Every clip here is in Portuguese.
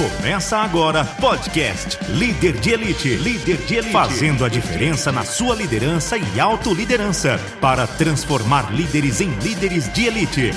Começa agora podcast Líder de Elite. Líder de Elite. Fazendo a diferença na sua liderança e autoliderança para transformar líderes em líderes de elite.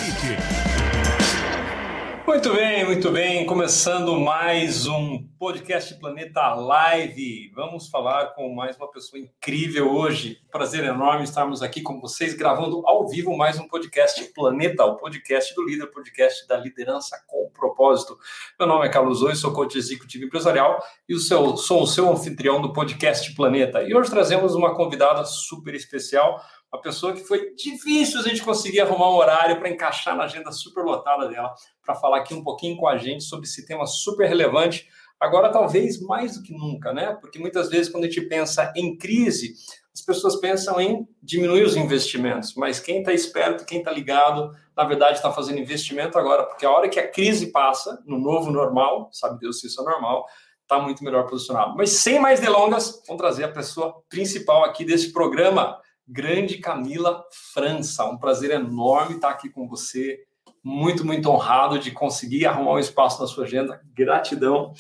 Muito bem, muito bem. Começando mais um podcast Planeta Live. Vamos falar com mais uma pessoa incrível hoje. Prazer enorme estarmos aqui com vocês, gravando ao vivo mais um podcast Planeta, o podcast do líder, podcast da liderança com propósito. Meu nome é Carlos Oi, sou coach executivo empresarial e o seu, sou o seu anfitrião do podcast Planeta. E hoje trazemos uma convidada super especial, uma pessoa que foi difícil a gente conseguir arrumar um horário para encaixar na agenda super lotada dela, para falar aqui um pouquinho com a gente sobre esse tema super relevante. Agora, talvez mais do que nunca, né? Porque muitas vezes, quando a gente pensa em crise, as pessoas pensam em diminuir os investimentos, mas quem está esperto, quem está ligado, na verdade está fazendo investimento agora, porque a hora que a crise passa, no novo normal, sabe Deus se isso é normal, está muito melhor posicionado. Mas sem mais delongas, vamos trazer a pessoa principal aqui desse programa, grande Camila França. Um prazer enorme estar aqui com você. Muito, muito honrado de conseguir arrumar um espaço na sua agenda. Gratidão.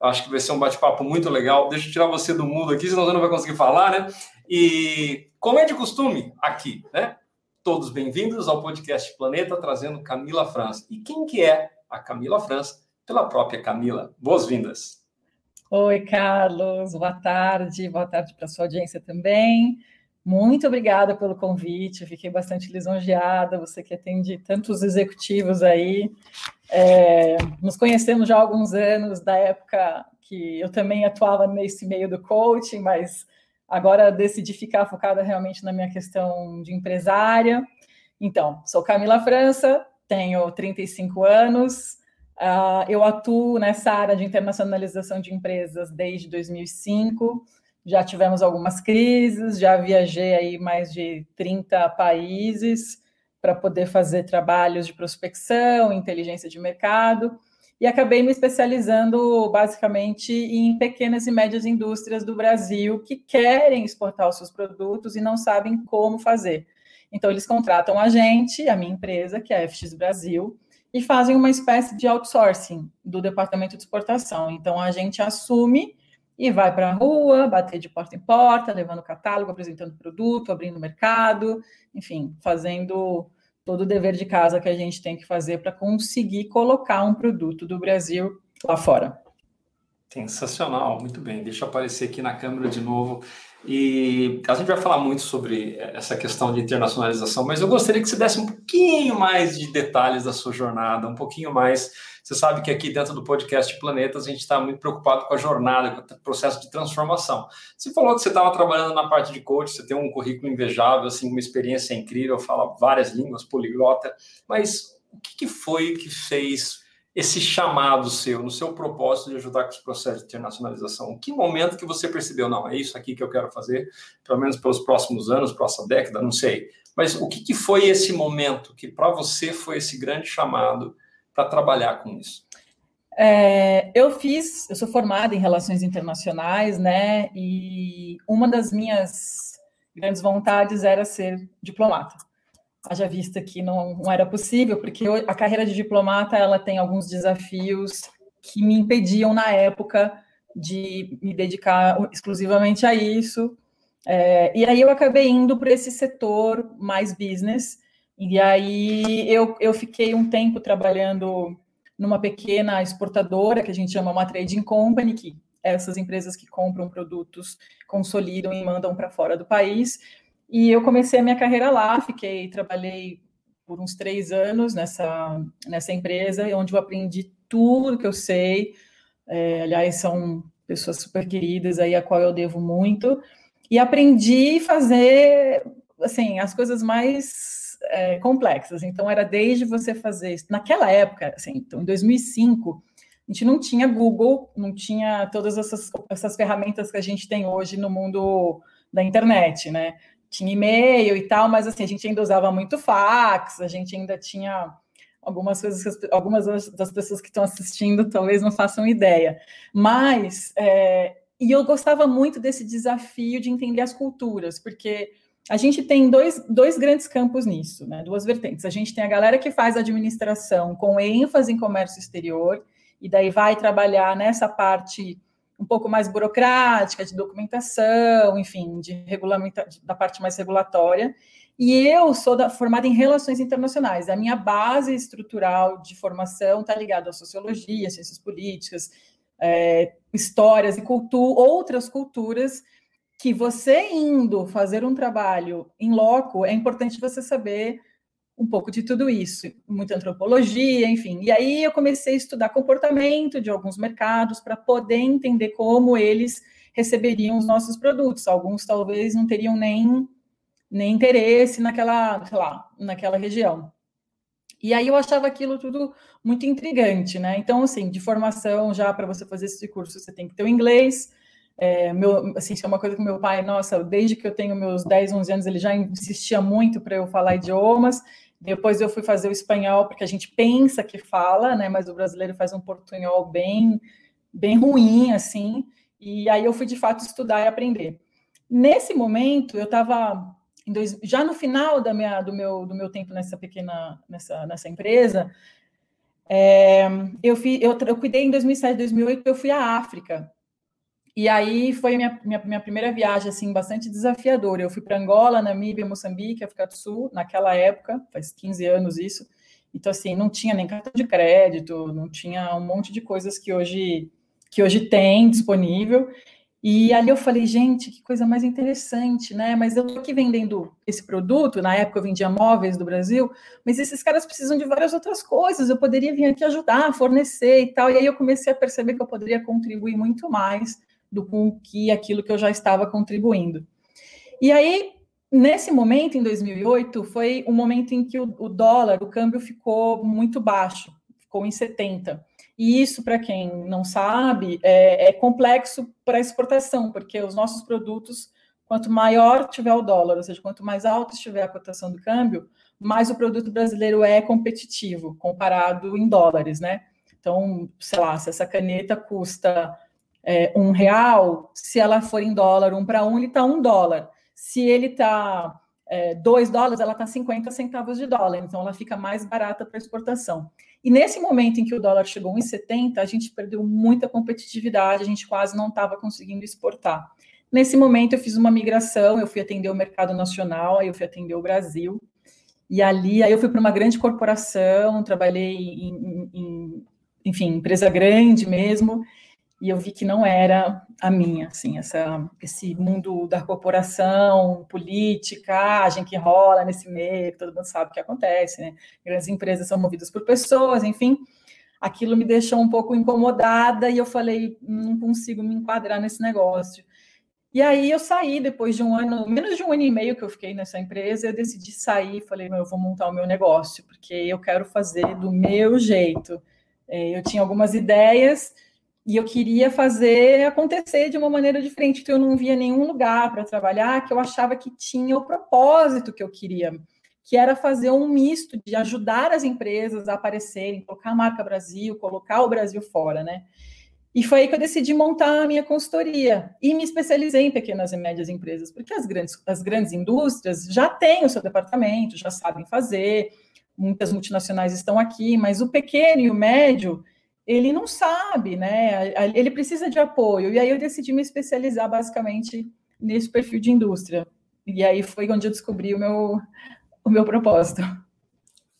Acho que vai ser um bate-papo muito legal. Deixa eu tirar você do mundo aqui, senão você não vai conseguir falar, né? E como é de costume aqui, né? Todos bem-vindos ao podcast Planeta, trazendo Camila França. E quem que é a Camila França? Pela própria Camila. Boas-vindas. Oi, Carlos. Boa tarde. Boa tarde para sua audiência também. Muito obrigada pelo convite, fiquei bastante lisonjeada. Você que atende tantos executivos aí. É, nos conhecemos já há alguns anos, da época que eu também atuava nesse meio do coaching, mas agora decidi ficar focada realmente na minha questão de empresária. Então, sou Camila França, tenho 35 anos, uh, eu atuo nessa área de internacionalização de empresas desde 2005 já tivemos algumas crises, já viajei aí mais de 30 países para poder fazer trabalhos de prospecção, inteligência de mercado, e acabei me especializando basicamente em pequenas e médias indústrias do Brasil que querem exportar os seus produtos e não sabem como fazer. Então, eles contratam a gente, a minha empresa, que é a FX Brasil, e fazem uma espécie de outsourcing do departamento de exportação. Então, a gente assume e vai para a rua, bater de porta em porta, levando catálogo, apresentando produto, abrindo mercado, enfim, fazendo todo o dever de casa que a gente tem que fazer para conseguir colocar um produto do Brasil lá fora. Sensacional, muito bem. Deixa eu aparecer aqui na câmera de novo. E a gente vai falar muito sobre essa questão de internacionalização, mas eu gostaria que você desse um pouquinho mais de detalhes da sua jornada, um pouquinho mais você sabe que aqui dentro do podcast Planetas a gente está muito preocupado com a jornada, com o processo de transformação. Você falou que você estava trabalhando na parte de coach, você tem um currículo invejável, assim, uma experiência incrível, fala várias línguas, poliglota, mas o que, que foi que fez esse chamado seu, no seu propósito de ajudar com os processos de internacionalização? Que momento que você percebeu, não, é isso aqui que eu quero fazer, pelo menos pelos próximos anos, próxima década, não sei. Mas o que, que foi esse momento que para você foi esse grande chamado para trabalhar com isso? É, eu fiz, eu sou formada em relações internacionais, né? E uma das minhas grandes vontades era ser diplomata. Haja vista que não, não era possível, porque a carreira de diplomata ela tem alguns desafios que me impediam na época de me dedicar exclusivamente a isso. É, e aí eu acabei indo para esse setor mais business, e aí eu, eu fiquei um tempo trabalhando numa pequena exportadora que a gente chama uma trading company, que essas empresas que compram produtos, consolidam e mandam para fora do país. E eu comecei a minha carreira lá, fiquei, trabalhei por uns três anos nessa, nessa empresa, onde eu aprendi tudo que eu sei. É, aliás, são pessoas super queridas aí a qual eu devo muito. E aprendi a fazer assim as coisas mais é, complexas. Então, era desde você fazer isso. Naquela época, assim, então, em 2005, a gente não tinha Google, não tinha todas essas, essas ferramentas que a gente tem hoje no mundo da internet, né? Tinha e-mail e tal, mas assim, a gente ainda usava muito fax, a gente ainda tinha algumas coisas que algumas das pessoas que estão assistindo talvez não façam ideia. Mas é, e eu gostava muito desse desafio de entender as culturas, porque a gente tem dois, dois grandes campos nisso, né? duas vertentes. A gente tem a galera que faz administração com ênfase em comércio exterior, e daí vai trabalhar nessa parte um pouco mais burocrática, de documentação, enfim, de regulamenta da parte mais regulatória. E eu sou da, formada em relações internacionais. A minha base estrutural de formação está ligada à sociologia, ciências políticas, é, histórias e cultura, outras culturas que você indo fazer um trabalho em loco, é importante você saber um pouco de tudo isso, muita antropologia, enfim. E aí eu comecei a estudar comportamento de alguns mercados para poder entender como eles receberiam os nossos produtos. Alguns talvez não teriam nem, nem interesse naquela, sei lá, naquela região. E aí eu achava aquilo tudo muito intrigante, né? Então, assim, de formação já para você fazer esse curso, você tem que ter o inglês. É, meu, assim, isso é uma coisa que meu pai, nossa, desde que eu tenho meus 10, 11 anos, ele já insistia muito para eu falar idiomas. Depois eu fui fazer o espanhol, porque a gente pensa que fala, né? Mas o brasileiro faz um portunhol bem, bem ruim, assim. E aí eu fui de fato estudar e aprender. Nesse momento, eu estava já no final da minha, do, meu, do meu tempo nessa pequena nessa, nessa empresa, é, eu, fui, eu, eu cuidei em 2007, 2008, eu fui à África. E aí foi minha, minha, minha primeira viagem, assim, bastante desafiadora. Eu fui para Angola, Namíbia, Moçambique, África do Sul, naquela época, faz 15 anos isso. Então, assim, não tinha nem cartão de crédito, não tinha um monte de coisas que hoje, que hoje tem disponível. E ali eu falei, gente, que coisa mais interessante, né? Mas eu tô aqui vendendo esse produto, na época eu vendia móveis do Brasil, mas esses caras precisam de várias outras coisas, eu poderia vir aqui ajudar, fornecer e tal. E aí eu comecei a perceber que eu poderia contribuir muito mais do que aquilo que eu já estava contribuindo. E aí, nesse momento, em 2008, foi um momento em que o, o dólar, o câmbio ficou muito baixo, ficou em 70. E isso, para quem não sabe, é, é complexo para exportação, porque os nossos produtos, quanto maior tiver o dólar, ou seja, quanto mais alto estiver a cotação do câmbio, mais o produto brasileiro é competitivo, comparado em dólares, né? Então, sei lá, se essa caneta custa é, um real, se ela for em dólar, um para um, ele está um dólar. Se ele está é, dois dólares, ela está 50 centavos de dólar, então ela fica mais barata para exportação. E nesse momento em que o dólar chegou em 70, a gente perdeu muita competitividade, a gente quase não estava conseguindo exportar. Nesse momento, eu fiz uma migração, eu fui atender o mercado nacional, aí eu fui atender o Brasil. E ali, aí eu fui para uma grande corporação, trabalhei em, em, enfim, empresa grande mesmo, e eu vi que não era a minha, assim, essa, esse mundo da corporação, politicagem que rola nesse meio, todo mundo sabe o que acontece, né? Grandes empresas são movidas por pessoas, enfim. Aquilo me deixou um pouco incomodada e eu falei, não consigo me enquadrar nesse negócio. E aí eu saí depois de um ano, menos de um ano e meio que eu fiquei nessa empresa, eu decidi sair, falei, eu vou montar o meu negócio, porque eu quero fazer do meu jeito. É, eu tinha algumas ideias, e eu queria fazer acontecer de uma maneira diferente, que eu não via nenhum lugar para trabalhar, que eu achava que tinha o propósito que eu queria, que era fazer um misto de ajudar as empresas a aparecerem, colocar a marca Brasil, colocar o Brasil fora, né? E foi aí que eu decidi montar a minha consultoria e me especializei em pequenas e médias empresas, porque as grandes, as grandes indústrias já têm o seu departamento, já sabem fazer, muitas multinacionais estão aqui, mas o pequeno e o médio ele não sabe, né? Ele precisa de apoio. E aí eu decidi me especializar basicamente nesse perfil de indústria. E aí foi onde eu descobri o meu, o meu propósito.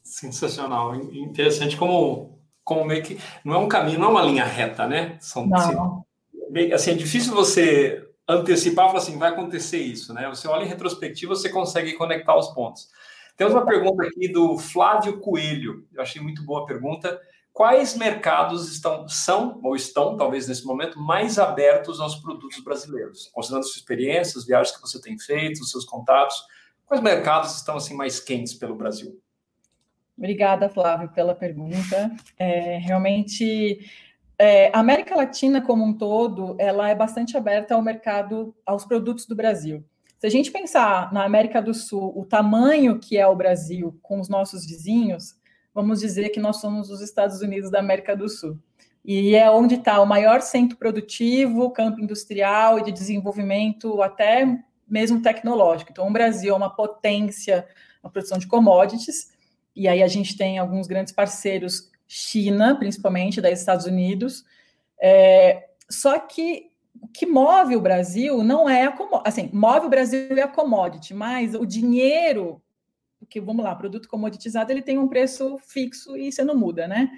Sensacional. Interessante como, como meio que. Não é um caminho, não é uma linha reta, né? São, não. Assim, assim, é difícil você antecipar e falar assim, vai acontecer isso, né? Você olha em retrospectiva, você consegue conectar os pontos. Temos uma pergunta aqui do Flávio Coelho. Eu achei muito boa a pergunta quais mercados estão, são ou estão, talvez nesse momento, mais abertos aos produtos brasileiros? Considerando sua experiência, as viagens que você tem feito, os seus contatos, quais mercados estão assim mais quentes pelo Brasil? Obrigada, Flávio, pela pergunta. É, realmente, é, a América Latina como um todo, ela é bastante aberta ao mercado, aos produtos do Brasil. Se a gente pensar na América do Sul, o tamanho que é o Brasil com os nossos vizinhos, vamos dizer que nós somos os Estados Unidos da América do Sul. E é onde está o maior centro produtivo, campo industrial e de desenvolvimento, até mesmo tecnológico. Então, o Brasil é uma potência na produção de commodities, e aí a gente tem alguns grandes parceiros China, principalmente, da Estados Unidos. É, só que o que move o Brasil não é a assim, move o Brasil é a commodity, mas o dinheiro, porque vamos lá, produto comoditizado ele tem um preço fixo e você não muda, né?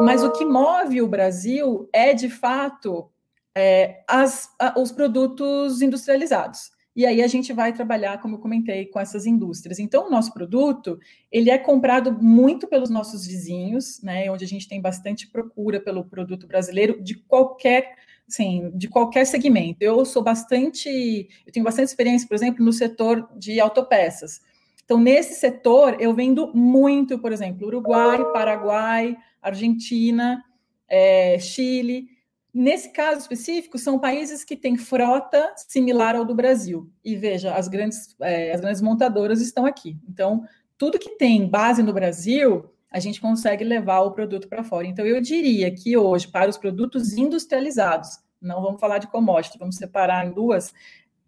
Mas o que move o Brasil é de fato é, as, a, os produtos industrializados. E aí a gente vai trabalhar, como eu comentei, com essas indústrias. Então, o nosso produto, ele é comprado muito pelos nossos vizinhos, né, onde a gente tem bastante procura pelo produto brasileiro de qualquer, assim, de qualquer segmento. Eu sou bastante, eu tenho bastante experiência, por exemplo, no setor de autopeças. Então, nesse setor, eu vendo muito, por exemplo, Uruguai, Paraguai, Argentina, é, Chile. Nesse caso específico, são países que têm frota similar ao do Brasil. E veja, as grandes, é, as grandes montadoras estão aqui. Então, tudo que tem base no Brasil, a gente consegue levar o produto para fora. Então, eu diria que hoje, para os produtos industrializados, não vamos falar de commodity, vamos separar em duas,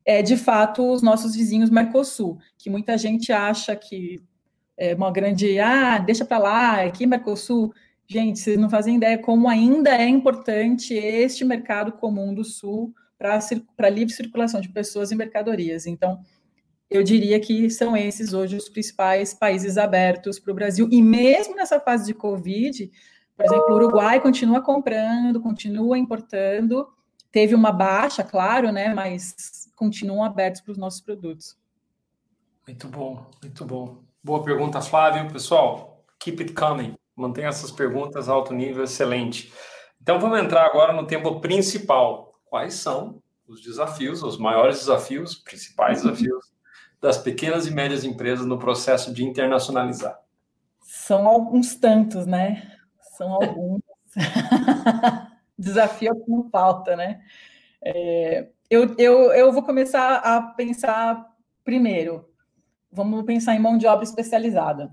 é de fato os nossos vizinhos Mercosul, que muita gente acha que é uma grande, ah, deixa para lá, aqui Mercosul. Gente, vocês não fazem ideia como ainda é importante este mercado comum do Sul para livre circulação de pessoas e mercadorias. Então, eu diria que são esses hoje os principais países abertos para o Brasil. E mesmo nessa fase de Covid, por exemplo, o Uruguai continua comprando, continua importando. Teve uma baixa, claro, né? Mas continuam abertos para os nossos produtos. Muito bom, muito bom. Boa pergunta, Flávio. Pessoal, keep it coming. Mantenha essas perguntas alto nível, excelente. Então vamos entrar agora no tema principal. Quais são os desafios, os maiores desafios, principais desafios das pequenas e médias empresas no processo de internacionalizar? São alguns tantos, né? São alguns. Desafio que não falta, né? É, eu, eu, eu vou começar a pensar primeiro. Vamos pensar em mão de obra especializada.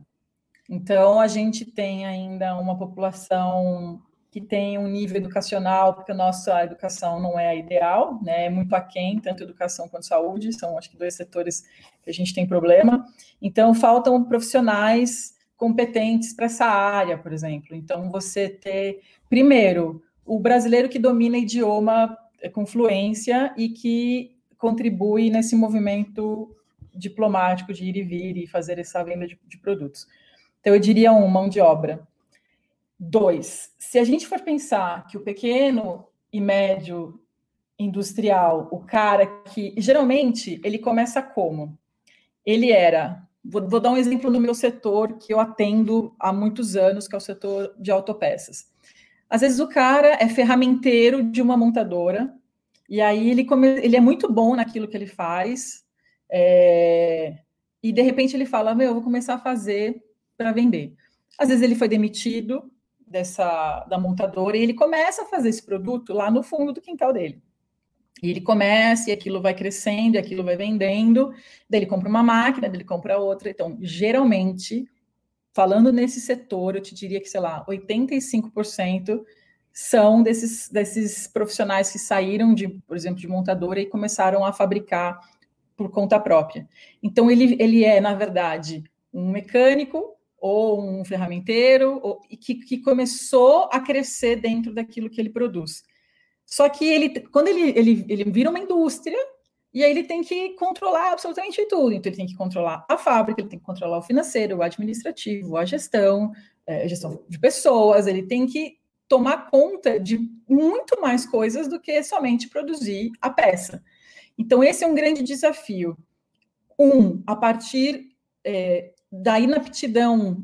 Então, a gente tem ainda uma população que tem um nível educacional, porque a nossa educação não é a ideal, né? É muito aquém, tanto educação quanto saúde, são acho que dois setores que a gente tem problema. Então, faltam profissionais competentes para essa área, por exemplo. Então, você ter, primeiro, o brasileiro que domina idioma com fluência e que contribui nesse movimento diplomático de ir e vir e fazer essa venda de, de produtos. Então, eu diria um, mão de obra. Dois, se a gente for pensar que o pequeno e médio industrial, o cara que geralmente ele começa como? Ele era, vou, vou, dar um exemplo no meu setor que eu atendo há muitos anos, que é o setor de autopeças. Às vezes o cara é ferramenteiro de uma montadora, e aí ele, come, ele é muito bom naquilo que ele faz, é, e de repente ele fala: Meu, eu vou começar a fazer para vender. Às vezes ele foi demitido dessa da montadora e ele começa a fazer esse produto lá no fundo do quintal dele. E ele começa e aquilo vai crescendo, e aquilo vai vendendo, daí ele compra uma máquina, daí ele compra outra. Então, geralmente, falando nesse setor, eu te diria que, sei lá, 85% são desses, desses profissionais que saíram de, por exemplo, de montadora e começaram a fabricar por conta própria. Então, ele, ele é, na verdade, um mecânico ou um ferramenteiro, ou, que, que começou a crescer dentro daquilo que ele produz. Só que ele, quando ele, ele, ele vira uma indústria, e aí ele tem que controlar absolutamente tudo. Então, ele tem que controlar a fábrica, ele tem que controlar o financeiro, o administrativo, a gestão, é, a gestão de pessoas, ele tem que tomar conta de muito mais coisas do que somente produzir a peça. Então, esse é um grande desafio. Um, a partir é, da inaptidão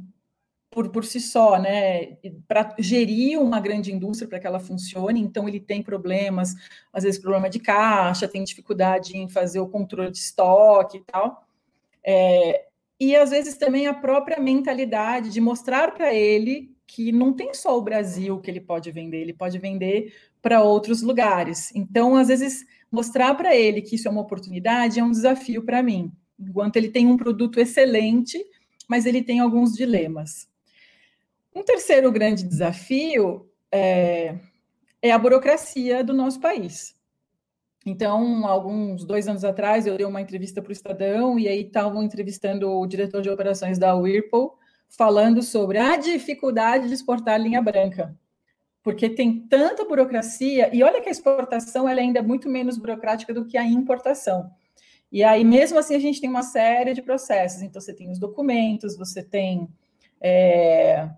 por, por si só, né, para gerir uma grande indústria para que ela funcione, então ele tem problemas, às vezes problema de caixa, tem dificuldade em fazer o controle de estoque e tal. É, e às vezes também a própria mentalidade de mostrar para ele que não tem só o Brasil que ele pode vender, ele pode vender para outros lugares. Então, às vezes, mostrar para ele que isso é uma oportunidade é um desafio para mim. Enquanto ele tem um produto excelente, mas ele tem alguns dilemas. Um terceiro grande desafio é, é a burocracia do nosso país. Então, alguns dois anos atrás, eu dei uma entrevista para o Estadão e aí estavam entrevistando o diretor de operações da Whirlpool, falando sobre a dificuldade de exportar linha branca, porque tem tanta burocracia, e olha que a exportação ela ainda é muito menos burocrática do que a importação. E aí, mesmo assim, a gente tem uma série de processos. Então, você tem os documentos, você tem, é,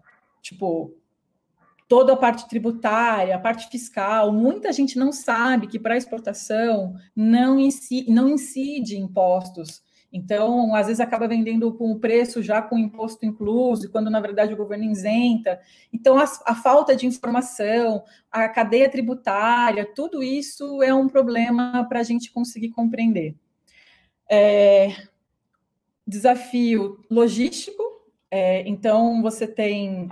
tipo, toda a parte tributária, a parte fiscal. Muita gente não sabe que para exportação não incide, não incide impostos então, às vezes acaba vendendo com o preço já com imposto incluso, quando na verdade o governo isenta. Então, a, a, falta de informação, a cadeia tributária, tudo isso é um problema para a gente conseguir compreender. É, desafio logístico. É, então, você tem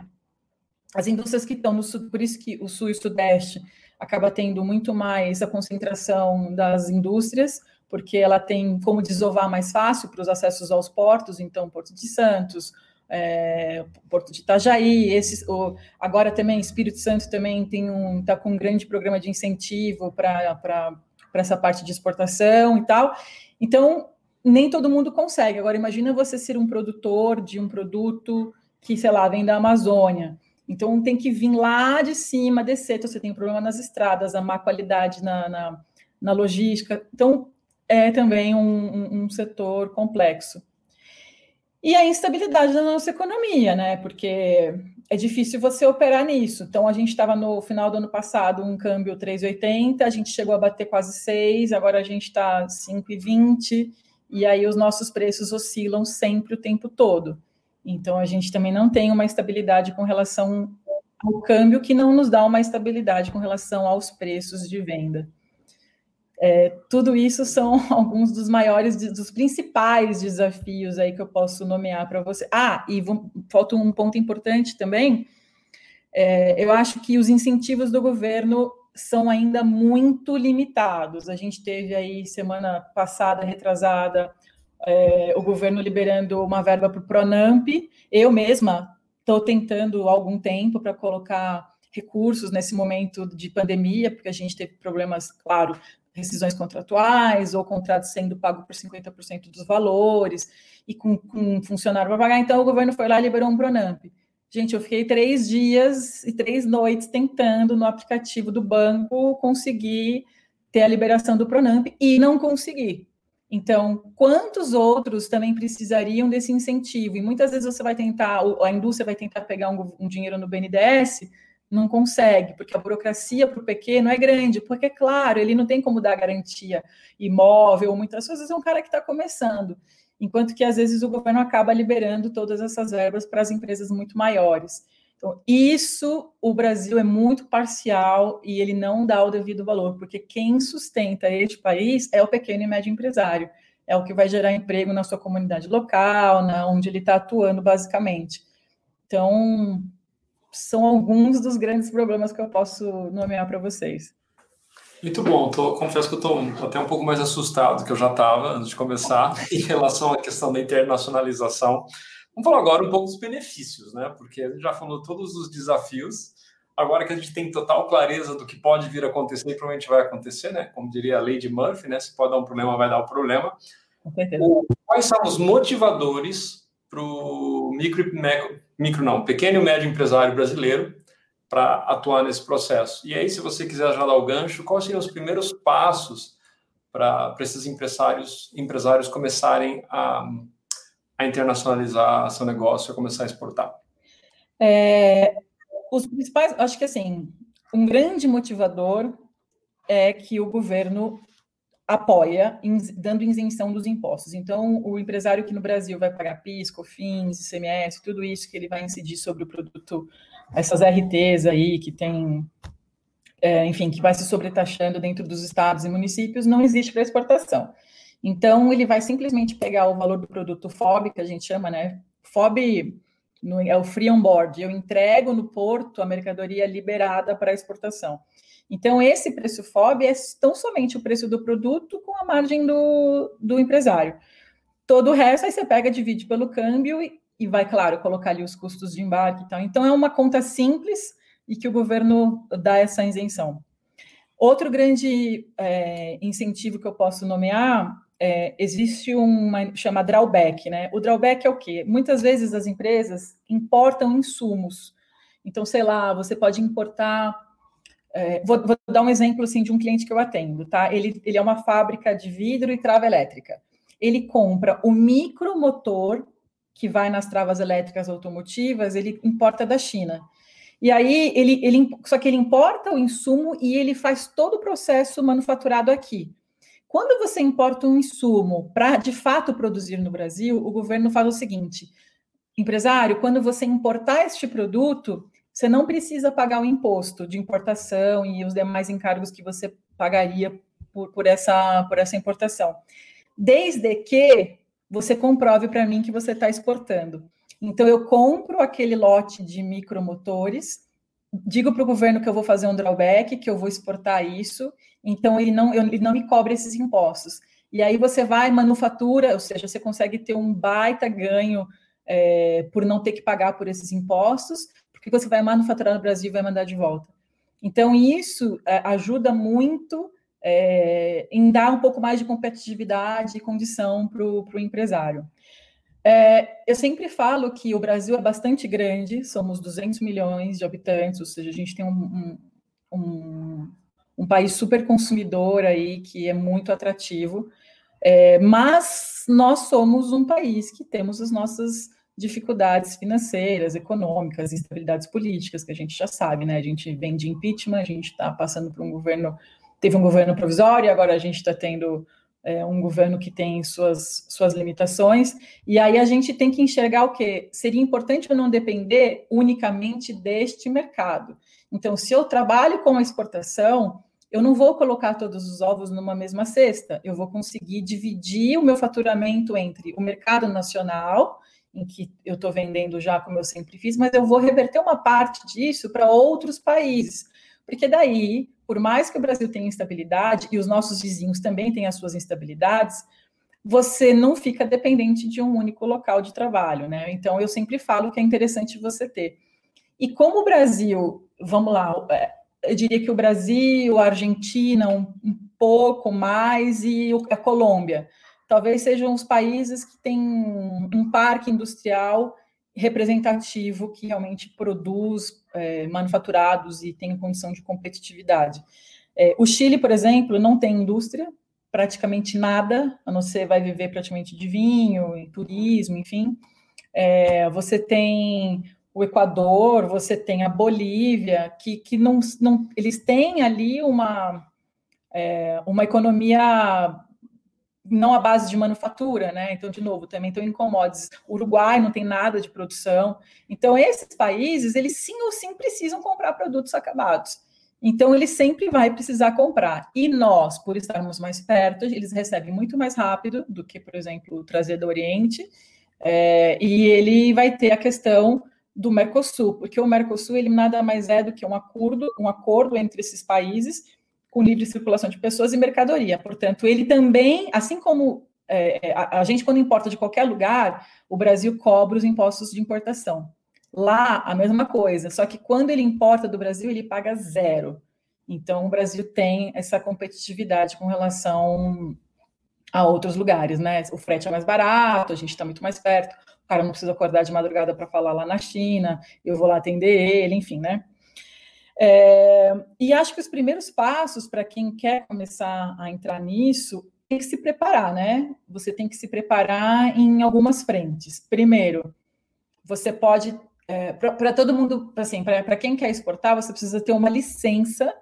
as indústrias que estão no sul, por isso que o sul e o sudeste acaba tendo muito mais a concentração das indústrias porque ela tem como desovar mais fácil para os acessos aos portos, então Porto de Santos, é, Porto de Itajaí, esses, o, agora também Espírito Santo também tem um está com um grande programa de incentivo para essa parte de exportação e tal. Então nem todo mundo consegue. Agora imagina você ser um produtor de um produto que sei lá vem da Amazônia. Então tem que vir lá de cima, descer. Então você tem um problema nas estradas, a má qualidade na, na, na logística. Então é também um, um, setor complexo. E a instabilidade da nossa economia, né? Porque é difícil você operar nisso. Então, a gente estava no final do ano passado, um câmbio 3,80, a gente chegou a bater quase 6, agora a gente está 5,20, e aí os nossos preços oscilam sempre o tempo todo. Então, a gente também não tem uma estabilidade com relação ao câmbio, que não nos dá uma estabilidade com relação aos preços de venda. É, tudo isso são alguns dos maiores, dos principais desafios aí que eu posso nomear para você. Ah, e falta um ponto importante também. É, eu acho que os incentivos do governo são ainda muito limitados. A gente teve aí semana passada, retrasada, é, o governo liberando uma verba para o Pronamp. Eu mesma estou tentando há algum tempo para colocar recursos nesse momento de pandemia, porque a gente teve problemas, claro, rescisões contratuais ou contratos sendo pago por 50% dos valores e com, com funcionário para pagar. Então, o governo foi lá e liberou um Pronamp. Gente, eu fiquei três dias e três noites tentando no aplicativo do banco conseguir ter a liberação do Pronamp e não consegui. Então, quantos outros também precisariam desse incentivo? E muitas vezes você vai tentar, a indústria vai tentar pegar um, um dinheiro no BNDES, não consegue, porque a burocracia para o pequeno é grande, porque, claro, ele não tem como dar garantia imóvel, muitas coisas, é um cara que está começando, enquanto que às vezes o governo acaba liberando todas essas verbas para as empresas muito maiores. Então, isso o Brasil é muito parcial e ele não dá o devido valor, porque quem sustenta este país é o pequeno e médio empresário, é o que vai gerar emprego na sua comunidade local, na onde ele está atuando, basicamente. Então, são alguns dos grandes problemas que eu posso nomear para vocês. Muito bom, tô, confesso que estou até um pouco mais assustado do que eu já estava antes de começar em relação à questão da internacionalização. Vamos falar agora um pouco dos benefícios, né? Porque a gente já falou todos os desafios, agora que a gente tem total clareza do que pode vir a acontecer e provavelmente vai acontecer, né? Como diria a lei de Murphy, né? Se pode dar um problema, vai dar um problema. Quais são os motivadores para o micro, micro não, pequeno e médio empresário brasileiro para atuar nesse processo. E aí, se você quiser já dar o gancho, quais seriam os primeiros passos para esses empresários, empresários começarem a, a internacionalizar seu negócio, a começar a exportar? É, os principais, acho que assim, um grande motivador é que o governo apoia, dando isenção dos impostos. Então, o empresário que no Brasil vai pagar PIS, COFINS, ICMS, tudo isso que ele vai incidir sobre o produto, essas RTs aí que tem, é, enfim, que vai se sobretaxando dentro dos estados e municípios, não existe para exportação. Então, ele vai simplesmente pegar o valor do produto FOB, que a gente chama, né? FOB no, é o free on board. Eu entrego no porto a mercadoria liberada para exportação. Então, esse preço FOB é tão somente o preço do produto com a margem do, do empresário. Todo o resto, aí você pega, divide pelo câmbio e, e vai, claro, colocar ali os custos de embarque e tal. Então, é uma conta simples e que o governo dá essa isenção. Outro grande é, incentivo que eu posso nomear é, existe uma chama drawback, né? O drawback é o quê? Muitas vezes as empresas importam insumos. Então, sei lá, você pode importar. É, vou, vou, dar um exemplo assim de um cliente que eu atendo, tá? Ele, ele é uma fábrica de vidro e trava elétrica. Ele compra o micromotor que vai nas travas elétricas automotivas, ele importa da China. E aí ele, ele só que ele importa o insumo e ele faz todo o processo manufaturado aqui. Quando você importa um insumo para de fato produzir no Brasil, o governo fala o seguinte: empresário, quando você importar este produto, você não precisa pagar o imposto de importação e os demais encargos que você pagaria por, por, essa, por essa importação. Desde que você comprove para mim que você está exportando. Então, eu compro aquele lote de micromotores, digo para o governo que eu vou fazer um drawback, que eu vou exportar isso, então ele não, ele não me cobra esses impostos. E aí você vai, manufatura, ou seja, você consegue ter um baita ganho é, por não ter que pagar por esses impostos, porque você vai manufaturar no Brasil e vai mandar de volta. Então, isso é, ajuda muito é, em dar um pouco mais de competitividade e condição para o empresário. É, eu sempre falo que o Brasil é bastante grande, somos 200 milhões de habitantes, ou seja, a gente tem um, um, um, um país super consumidor aí, que é muito atrativo, é, mas nós somos um país que temos as nossas dificuldades financeiras, econômicas, instabilidades políticas, que a gente já sabe, né? A gente vem de impeachment, a gente está passando por um governo, teve um governo provisório, agora a gente está tendo é um governo que tem suas, suas limitações, e aí a gente tem que enxergar o que seria importante eu não depender unicamente deste mercado. Então, se eu trabalho com a exportação, eu não vou colocar todos os ovos numa mesma cesta, eu vou conseguir dividir o meu faturamento entre o mercado nacional, em que eu estou vendendo já como eu sempre fiz, mas eu vou reverter uma parte disso para outros países, porque daí por mais que o Brasil tenha instabilidade e os nossos vizinhos também têm as suas instabilidades, você não fica dependente de um único local de trabalho, né? Então eu sempre falo que é interessante você ter. E como o Brasil, vamos lá, é, eu diria que o Brasil, a Argentina, um, um pouco mais, e a Colômbia, talvez sejam os países que têm um parque industrial representativo que realmente produz é, manufaturados e tem condição de competitividade. É, o Chile, por exemplo, não tem indústria, praticamente nada, a não ser vai viver praticamente de vinho, e turismo, enfim. É, você tem o Equador, você tem a Bolívia, que, que não, não eles têm ali uma, é, uma economia não à base de manufatura, né? Então, de novo, também estão em commodities. O Uruguai não tem nada de produção. Então, esses países, eles sim ou sim precisam comprar produtos acabados. Então, ele sempre vai precisar comprar. E nós, por estarmos mais perto, eles recebem muito mais rápido do que, por exemplo, trazer do Oriente. É, e ele vai ter a questão do Mercosul, porque o Mercosul ele nada mais é do que um acordo, um acordo entre esses países com livre circulação de pessoas e mercadoria. Portanto, ele também, assim como é, é, a, a, gente, quando importa de qualquer lugar, o Brasil cobra os impostos de importação. Lá, a mesma coisa, só que quando ele importa do Brasil, ele paga zero. Então, o Brasil tem essa competitividade com relação a outros lugares, né? O frete é mais barato, a gente está muito mais perto, cara não precisa acordar de madrugada para falar lá na China, eu vou lá atender ele, enfim, né? É, e acho que os primeiros passos para quem quer começar a entrar nisso tem que se preparar, né? Você tem que se preparar em algumas frentes. Primeiro, você pode, é, para todo mundo, assim, para quem quer exportar, você precisa ter uma licença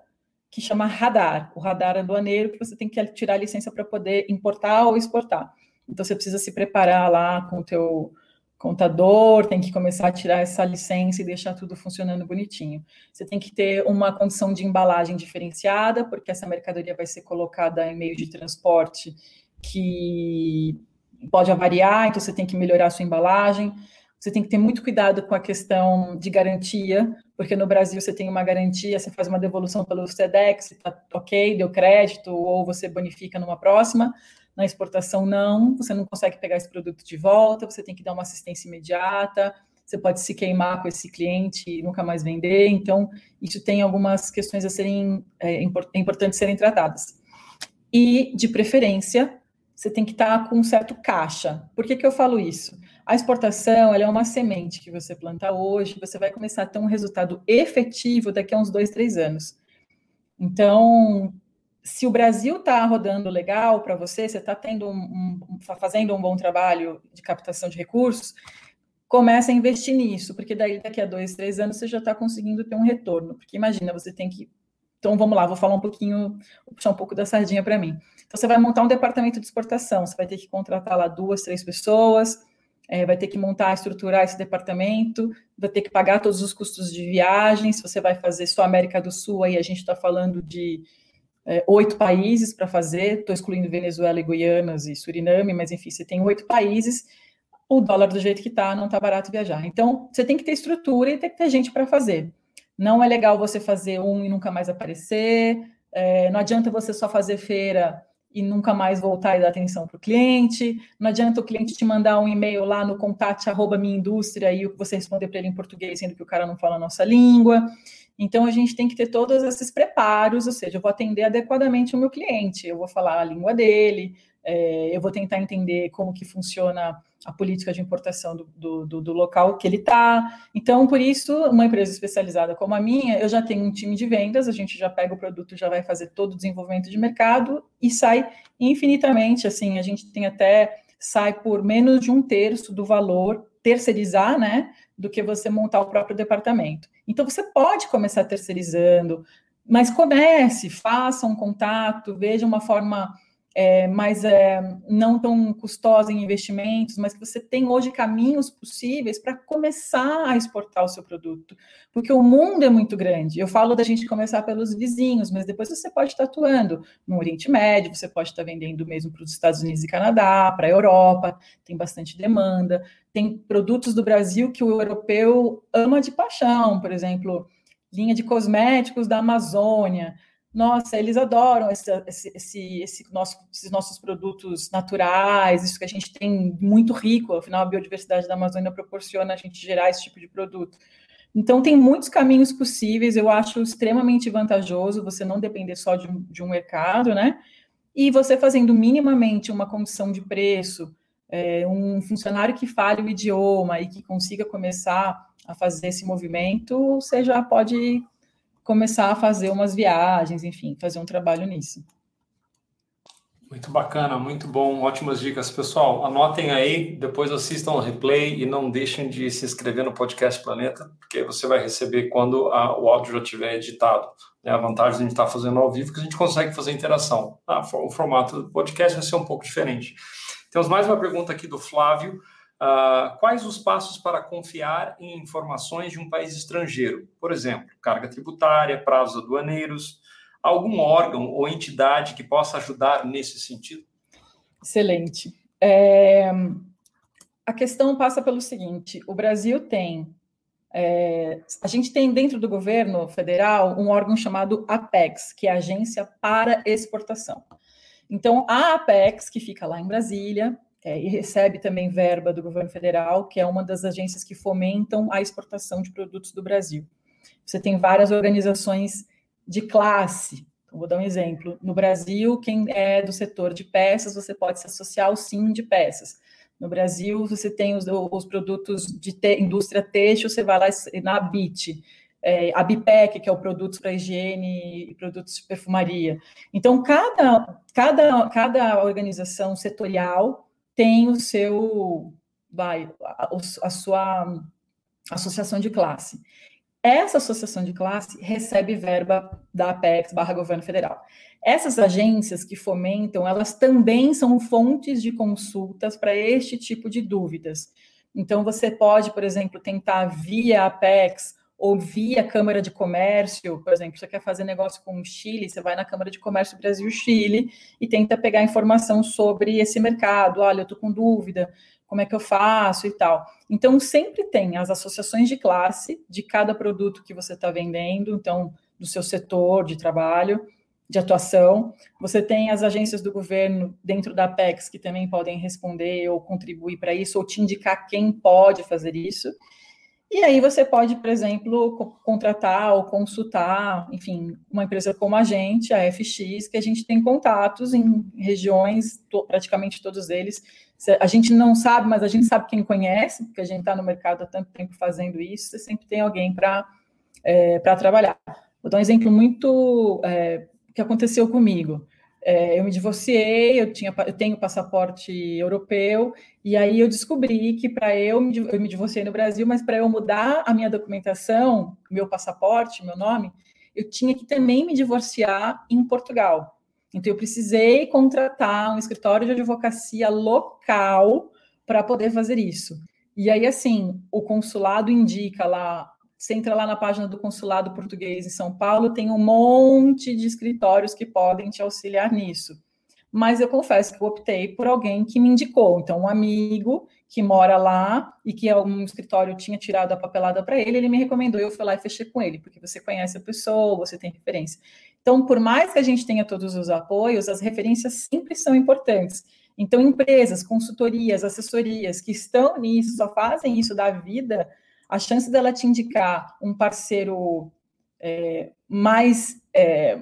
que chama radar, o radar aduaneiro, que você tem que tirar a licença para poder importar ou exportar. Então, você precisa se preparar lá com o teu contador, tem que começar a tirar essa licença e deixar tudo funcionando bonitinho. Você tem que ter uma condição de embalagem diferenciada, porque essa mercadoria vai ser colocada em meio de transporte que pode avariar, então você tem que melhorar a sua embalagem. Você tem que ter muito cuidado com a questão de garantia, porque no Brasil você tem uma garantia, você faz uma devolução pelo SEDEX, tá ok, deu crédito, ou você bonifica numa próxima. Na exportação, não, você não consegue pegar esse produto de volta, você tem que dar uma assistência imediata, você pode se queimar com esse cliente e nunca mais vender. Então, isso tem algumas questões a serem é, importantes serem tratadas. E, de preferência, você tem que estar tá com um certo caixa. Por que, que eu falo isso? A exportação é uma semente que você planta hoje, você vai começar a ter um resultado efetivo daqui a uns dois, três anos. Então, se o Brasil está rodando legal para você, você está tendo um, um, fazendo um bom trabalho de captação de recursos, comece a investir nisso, porque daí daqui a dois, três anos você já está conseguindo ter um retorno. Porque imagina, você tem que. Então vamos lá, vou falar um pouquinho, vou puxar um pouco da sardinha para mim. Então você vai montar um departamento de exportação, você vai ter que contratar lá duas, três pessoas, é, vai ter que montar, estruturar esse departamento, vai ter que pagar todos os custos de viagem. Se você vai fazer só América do Sul, aí a gente está falando de é, oito países para fazer, estou excluindo Venezuela e Guianas e Suriname, mas enfim, você tem oito países, o dólar do jeito que está, não está barato viajar. Então, você tem que ter estrutura e tem que ter gente para fazer. Não é legal você fazer um e nunca mais aparecer, é, não adianta você só fazer feira e nunca mais voltar e dar atenção para o cliente. Não adianta o cliente te mandar um e-mail lá no contato arroba minha indústria e você responder para ele em português, sendo que o cara não fala a nossa língua. Então a gente tem que ter todos esses preparos, ou seja, eu vou atender adequadamente o meu cliente, eu vou falar a língua dele, é, eu vou tentar entender como que funciona a política de importação do, do, do local que ele está. Então, por isso, uma empresa especializada como a minha, eu já tenho um time de vendas, a gente já pega o produto, já vai fazer todo o desenvolvimento de mercado e sai infinitamente. Assim, a gente tem até sai por menos de um terço do valor terceirizar, né, do que você montar o próprio departamento. Então, você pode começar terceirizando, mas comece, faça um contato, veja uma forma é, mais é, não tão custosa em investimentos, mas que você tem hoje caminhos possíveis para começar a exportar o seu produto, porque o mundo é muito grande. Eu falo da gente começar pelos vizinhos, mas depois você pode estar atuando no Oriente Médio, você pode estar vendendo mesmo para os Estados Unidos e Canadá, para a Europa, tem bastante demanda. Tem produtos do Brasil que o europeu ama de paixão, por exemplo, linha de cosméticos da Amazônia nossa, eles adoram esse, esse, esse, nosso, esses nossos produtos naturais, isso que a gente tem muito rico, afinal, a biodiversidade da Amazônia proporciona a gente gerar esse tipo de produto. Então, tem muitos caminhos possíveis, eu acho extremamente vantajoso você não depender só de um, de um mercado, né? E você fazendo minimamente uma condição de preço, é, um funcionário que fale o idioma e que consiga começar a fazer esse movimento, você já pode começar a fazer umas viagens, enfim, fazer um trabalho nisso. Muito bacana, muito bom, ótimas dicas. Pessoal, anotem aí, depois assistam o replay e não deixem de se inscrever no Podcast Planeta, porque você vai receber quando a, o áudio já estiver editado. É a vantagem de a gente estar fazendo ao vivo que a gente consegue fazer interação. Ah, o formato do podcast vai ser um pouco diferente. Temos mais uma pergunta aqui do Flávio. Uh, quais os passos para confiar em informações de um país estrangeiro? Por exemplo, carga tributária, prazos aduaneiros, algum órgão ou entidade que possa ajudar nesse sentido? Excelente. É, a questão passa pelo seguinte: o Brasil tem. É, a gente tem dentro do governo federal um órgão chamado APEX, que é a Agência para Exportação. Então, a APEX, que fica lá em Brasília, é, e recebe também verba do governo federal, que é uma das agências que fomentam a exportação de produtos do Brasil. Você tem várias organizações de classe. Então, vou dar um exemplo. No Brasil, quem é do setor de peças, você pode se associar ao SIM de peças. No Brasil, você tem os, os produtos de te, indústria têxtil, você vai lá na BIT. É, a BIPEC, que é o produtos para higiene e produtos de perfumaria. Então, cada, cada, cada organização setorial tem o seu, vai, a, a sua associação de classe. Essa associação de classe recebe verba da Apex barra governo federal. Essas agências que fomentam, elas também são fontes de consultas para este tipo de dúvidas. Então, você pode, por exemplo, tentar via Apex ou via Câmara de Comércio, por exemplo, você quer fazer negócio com o Chile, você vai na Câmara de Comércio Brasil-Chile e tenta pegar informação sobre esse mercado. Olha, eu estou com dúvida, como é que eu faço e tal. Então, sempre tem as associações de classe de cada produto que você está vendendo, então, do seu setor de trabalho, de atuação. Você tem as agências do governo dentro da Apex que também podem responder ou contribuir para isso, ou te indicar quem pode fazer isso. E aí você pode, por exemplo, contratar ou consultar, enfim, uma empresa como a gente, a FX, que a gente tem contatos em regiões, praticamente todos eles. A gente não sabe, mas a gente sabe quem conhece, porque a gente está no mercado há tanto tempo fazendo isso, você sempre tem alguém para é, trabalhar. Vou dar um exemplo muito é, que aconteceu comigo. É, eu me divorciei, eu, tinha, eu tenho passaporte europeu, e aí eu descobri que para eu, eu me divorciei no Brasil, mas para eu mudar a minha documentação, meu passaporte, meu nome, eu tinha que também me divorciar em Portugal. Então eu precisei contratar um escritório de advocacia local para poder fazer isso. E aí, assim, o consulado indica lá você entra lá na página do Consulado Português em São Paulo, tem um monte de escritórios que podem te auxiliar nisso. Mas eu confesso que eu optei por alguém que me indicou. Então, um amigo que mora lá e que um escritório tinha tirado a papelada para ele, ele me recomendou, eu fui lá e fechei com ele, porque você conhece a pessoa, você tem referência. Então, por mais que a gente tenha todos os apoios, as referências sempre são importantes. Então, empresas, consultorias, assessorias que estão nisso, só fazem isso da vida, a chance dela te indicar um parceiro é, mais é,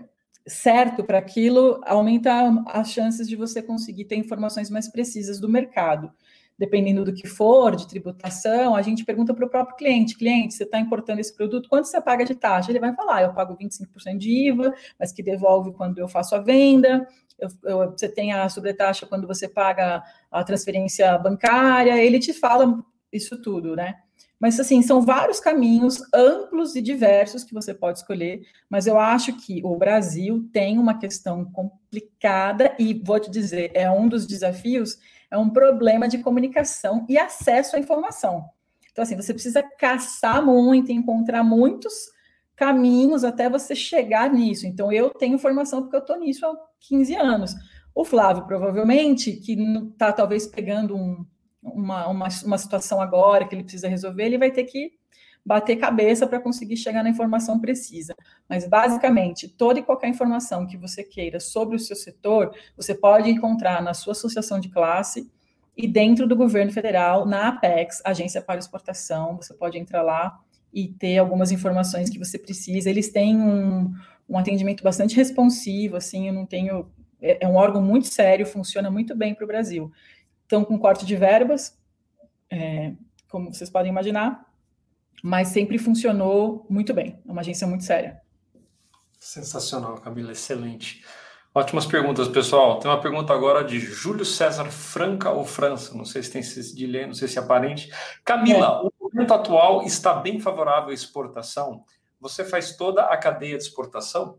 certo para aquilo aumenta as chances de você conseguir ter informações mais precisas do mercado. Dependendo do que for, de tributação, a gente pergunta para o próprio cliente: cliente, você está importando esse produto, quanto você paga de taxa? Ele vai falar: eu pago 25% de IVA, mas que devolve quando eu faço a venda. Eu, eu, você tem a sobretaxa quando você paga a transferência bancária. Ele te fala isso tudo, né? Mas, assim, são vários caminhos amplos e diversos que você pode escolher, mas eu acho que o Brasil tem uma questão complicada e, vou te dizer, é um dos desafios, é um problema de comunicação e acesso à informação. Então, assim, você precisa caçar muito, encontrar muitos caminhos até você chegar nisso. Então, eu tenho formação porque eu estou nisso há 15 anos. O Flávio, provavelmente, que está talvez pegando um, uma, uma, uma situação agora que ele precisa resolver, ele vai ter que bater cabeça para conseguir chegar na informação precisa. Mas, basicamente, toda e qualquer informação que você queira sobre o seu setor, você pode encontrar na sua associação de classe e dentro do governo federal, na Apex, Agência para Exportação, você pode entrar lá e ter algumas informações que você precisa. Eles têm um, um atendimento bastante responsivo, assim, eu não tenho. É, é um órgão muito sério, funciona muito bem para o Brasil estão com corte de verbas, é, como vocês podem imaginar, mas sempre funcionou muito bem. É uma agência muito séria. Sensacional, Camila, excelente. Ótimas perguntas, pessoal. Tem uma pergunta agora de Júlio César Franca ou França, não sei se tem de ler, não sei se é aparente. Camila, é. o momento atual está bem favorável à exportação? Você faz toda a cadeia de exportação?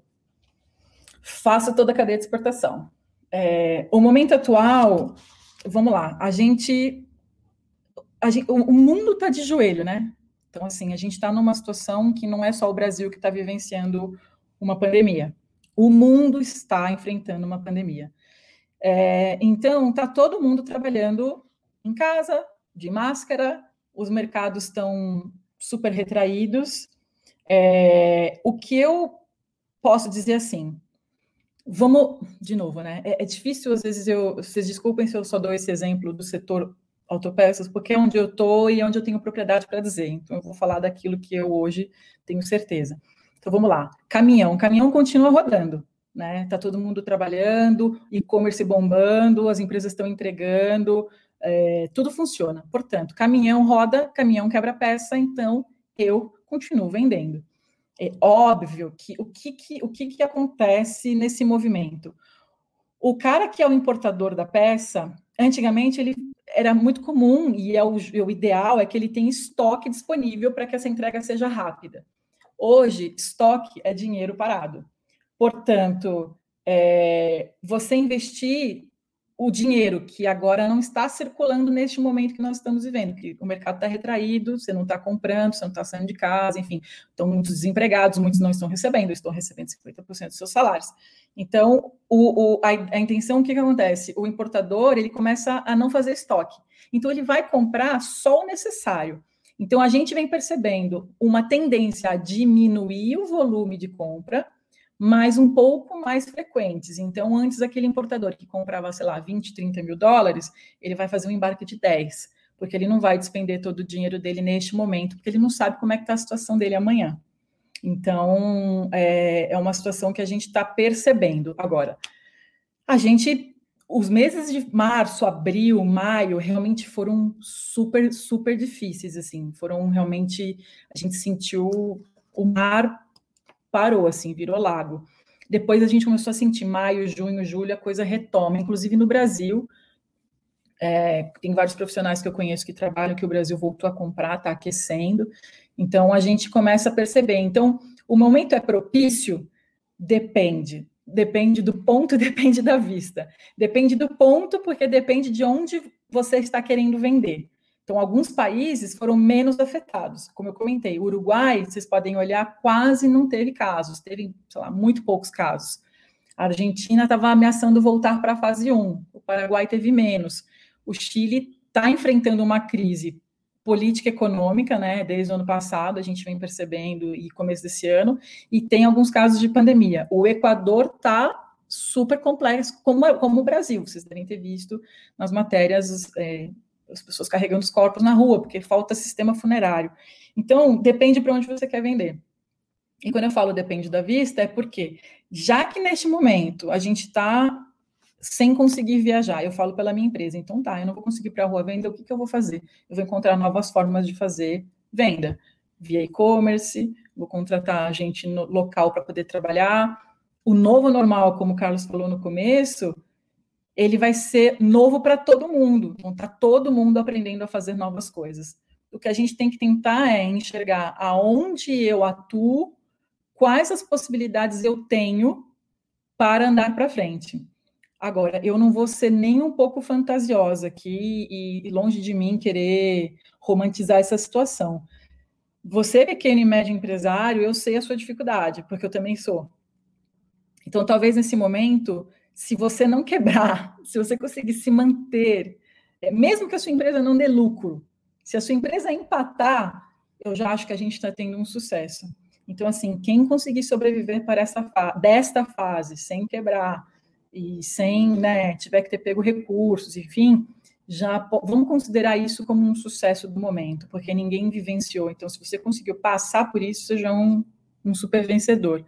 Faço toda a cadeia de exportação. É, o momento atual vamos lá, a gente, a gente o, mundo está de joelho, né? Então, assim, a gente está numa situação que não é só o Brasil que está vivenciando uma pandemia. O mundo está enfrentando uma pandemia. É, então, está todo mundo trabalhando em casa, de máscara, os mercados estão super retraídos. É, o que eu posso dizer assim, Vamos, de novo, né? É, é, difícil, às vezes, eu. Vocês desculpem se eu só dou esse exemplo do setor autopeças, porque é onde eu estou e é onde eu tenho propriedade para dizer. Então, eu vou falar daquilo que eu hoje tenho certeza. Então, vamos lá. Caminhão. Caminhão continua rodando, né? Está todo mundo trabalhando, e-commerce bombando, as empresas estão entregando, é, tudo funciona. Portanto, caminhão roda, caminhão quebra peça, então eu continuo vendendo é óbvio que o que, que, o que, que acontece nesse movimento? O cara que é o importador da peça, antigamente ele era muito comum e é o, o ideal é que ele tenha estoque disponível para que essa entrega seja rápida. Hoje, estoque é dinheiro parado. Portanto, é, você investir o dinheiro que agora não está circulando neste momento que nós estamos vivendo, que o mercado está retraído, você não está comprando, você não está saindo de casa, enfim, estão muitos desempregados, muitos não estão recebendo, estão recebendo 50% dos seus salários. Então, o, o, a, a, intenção, o que, que acontece? O importador, ele começa a não fazer estoque. Então, ele vai comprar só o necessário. Então, a gente vem percebendo uma tendência a diminuir o volume de compra, mas um pouco mais frequentes. Então, antes aquele importador que comprava, sei lá, 20, 30 mil dólares, ele vai fazer um embarque de 10. porque ele não vai despender todo o dinheiro dele neste momento, porque ele não sabe como é que está a situação dele amanhã. Então, é, é uma situação que a gente está percebendo. Agora, a gente, os meses de março, abril, maio, realmente foram super, super difíceis, assim, foram realmente, a gente sentiu, o mar parou, assim, virou lago. Depois a gente começou a sentir maio, junho, julho, a coisa retoma, inclusive no Brasil. É, tem vários profissionais que eu conheço que trabalham que o Brasil voltou a comprar, está aquecendo. Então a gente começa a perceber. Então, o momento é propício? Depende. Depende do ponto, depende da vista. Depende do ponto, porque depende de onde você está querendo vender. Então, alguns países foram menos afetados. Como eu comentei, o Uruguai, vocês podem olhar, quase não teve casos, teve, sei lá, muito poucos casos. A Argentina estava ameaçando voltar para a fase 1, o Paraguai teve menos. O Chile está enfrentando uma crise política econômica, né? Desde o ano passado, a gente vem percebendo, e começo desse ano, e tem alguns casos de pandemia. O Equador está super complexo, como, como o Brasil, vocês devem ter visto nas matérias. É, as pessoas carregando os corpos na rua, porque falta sistema funerário. Então, depende para onde você quer vender. E quando eu falo depende da vista, é porque, já que neste momento a gente está sem conseguir viajar, eu falo pela minha empresa, então tá, eu não vou conseguir para a rua vender, o que, que eu vou fazer? Eu vou encontrar novas formas de fazer venda, via e-commerce, vou contratar gente no local para poder trabalhar. O novo normal, como o Carlos falou no começo, ele vai ser novo para todo mundo. Então, está todo mundo aprendendo a fazer novas coisas. O que a gente tem que tentar é enxergar aonde eu atuo, quais as possibilidades eu tenho para andar para frente. Agora, eu não vou ser nem um pouco fantasiosa aqui e longe de mim querer romantizar essa situação. Você, pequeno e médio empresário, eu sei a sua dificuldade, porque eu também sou. Então, talvez nesse momento se você não quebrar, se você conseguir se manter, é, mesmo que a sua empresa não dê lucro, se a sua empresa empatar, eu já acho que a gente está tendo um sucesso. Então, assim, quem conseguir sobreviver para essa fa desta fase, sem quebrar e sem, né, tiver que ter pego recursos, enfim, já vamos considerar isso como um sucesso do momento, porque ninguém vivenciou. Então, se você conseguiu passar por isso, seja um, um super vencedor.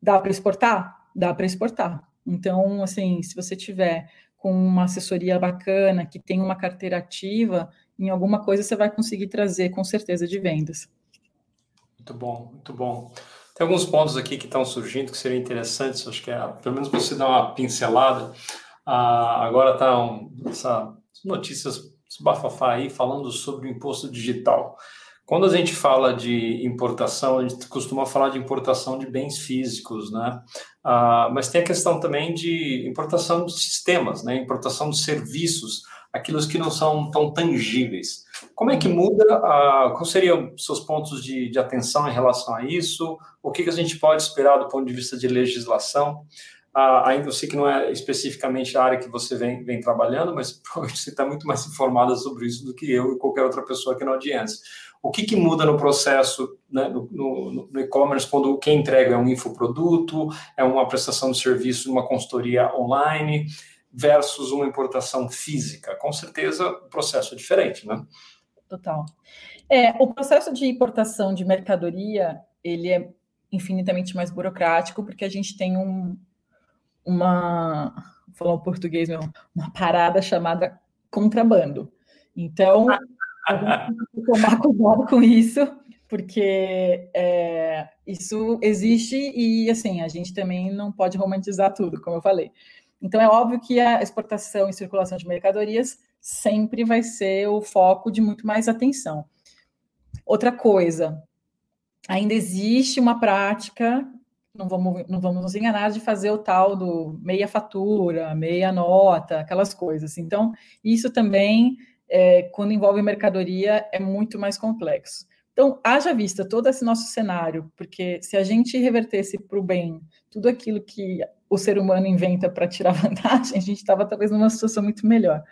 Dá para exportar? Dá para exportar. Então, assim, se você tiver com uma assessoria bacana, que tem uma carteira ativa, em alguma coisa você vai conseguir trazer com certeza de vendas. Muito bom, muito bom. Tem alguns pontos aqui que estão surgindo que seriam interessantes, acho que é, pelo menos você dar uma pincelada. Ah, agora está um, essa notícias bafafá aí falando sobre o imposto digital. Quando a gente fala de importação, a gente costuma falar de importação de bens físicos, né? Ah, mas tem a questão também de importação de sistemas, né? Importação de serviços, aqueles que não são tão tangíveis. Como é que muda? Ah, quais seriam os seus pontos de, de, atenção em relação a isso? O que, que a gente pode esperar do ponto de vista de legislação? Ainda eu sei que não é especificamente a área que você vem, vem trabalhando, mas provavelmente você está muito mais informada sobre isso do que eu e qualquer outra pessoa aqui na audiência. O que, que muda no processo, né, no, no, no e-commerce, quando quem entrega é um infoproduto, é uma prestação de serviço, uma consultoria online, versus uma importação física? Com certeza, o processo é diferente, né? Total. É, o processo de importação de mercadoria, ele é infinitamente mais burocrático, porque a gente tem um, uma, vou falar o português, uma parada chamada contrabando. Então, tomar cuidado com isso, porque é, isso existe e, assim, a gente também não pode romantizar tudo, como eu falei. Então, é óbvio que a exportação e circulação de mercadorias sempre vai ser o foco de muito mais atenção. Outra coisa, ainda existe uma prática, não vamos, não vamos nos enganar, de fazer o tal do meia fatura, meia nota, aquelas coisas. Então, isso também é, quando envolve mercadoria, é muito mais complexo. Então, haja vista todo esse nosso cenário, porque se a gente revertesse para o bem tudo aquilo que o ser humano inventa para tirar vantagem, a gente estava talvez numa situação muito melhor.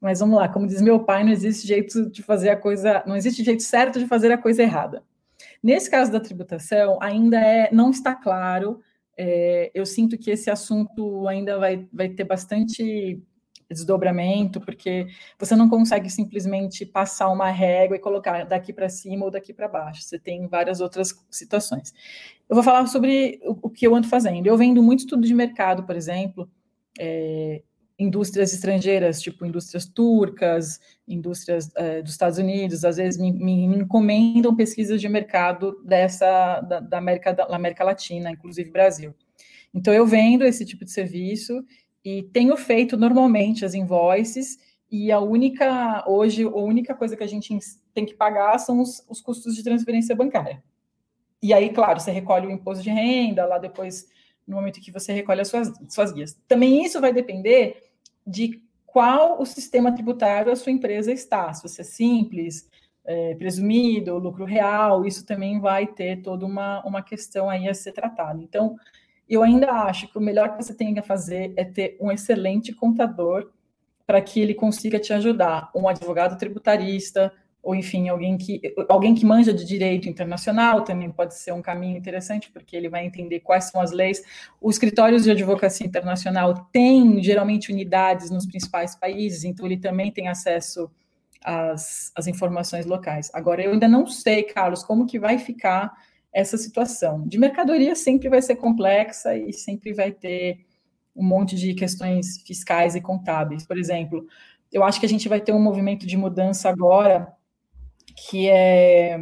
Mas vamos lá, como diz meu pai, não existe jeito de fazer a coisa, não existe jeito certo de fazer a coisa errada. Nesse caso da tributação, ainda é, não está claro. É, eu sinto que esse assunto ainda vai, vai ter bastante desdobramento, porque você não consegue simplesmente passar uma régua e colocar daqui para cima ou daqui para baixo. Você tem várias outras situações. Eu vou falar sobre o, o, que eu ando fazendo. Eu vendo muito estudo de mercado, por exemplo, é, indústrias estrangeiras, tipo indústrias turcas, indústrias é, dos Estados Unidos, às vezes me, me, me, encomendam pesquisas de mercado dessa da, da América da América Latina, inclusive Brasil. Então eu vendo esse tipo de serviço e tenho feito normalmente as invoices e a única, hoje, a única coisa que a gente tem que pagar são os, os custos de transferência bancária. E aí, claro, você recolhe o imposto de renda lá depois, no momento que você recolhe as suas, suas guias. Também isso vai depender de qual o sistema tributário a sua empresa está. Se você é simples, é, presumido, lucro real, isso também vai ter toda uma, uma questão aí a ser tratada. Então, eu ainda acho que o melhor que você tem a fazer é ter um excelente contador para que ele consiga te ajudar, um advogado tributarista, ou enfim, alguém que alguém que manja de direito internacional também pode ser um caminho interessante, porque ele vai entender quais são as leis. Os escritórios de advocacia internacional têm geralmente unidades nos principais países, então ele também tem acesso às, às informações locais. Agora, eu ainda não sei, Carlos, como que vai ficar essa situação. De mercadoria sempre vai ser complexa e sempre vai ter um monte de questões fiscais e contábeis. Por exemplo, eu acho que a gente vai ter um movimento de mudança agora que é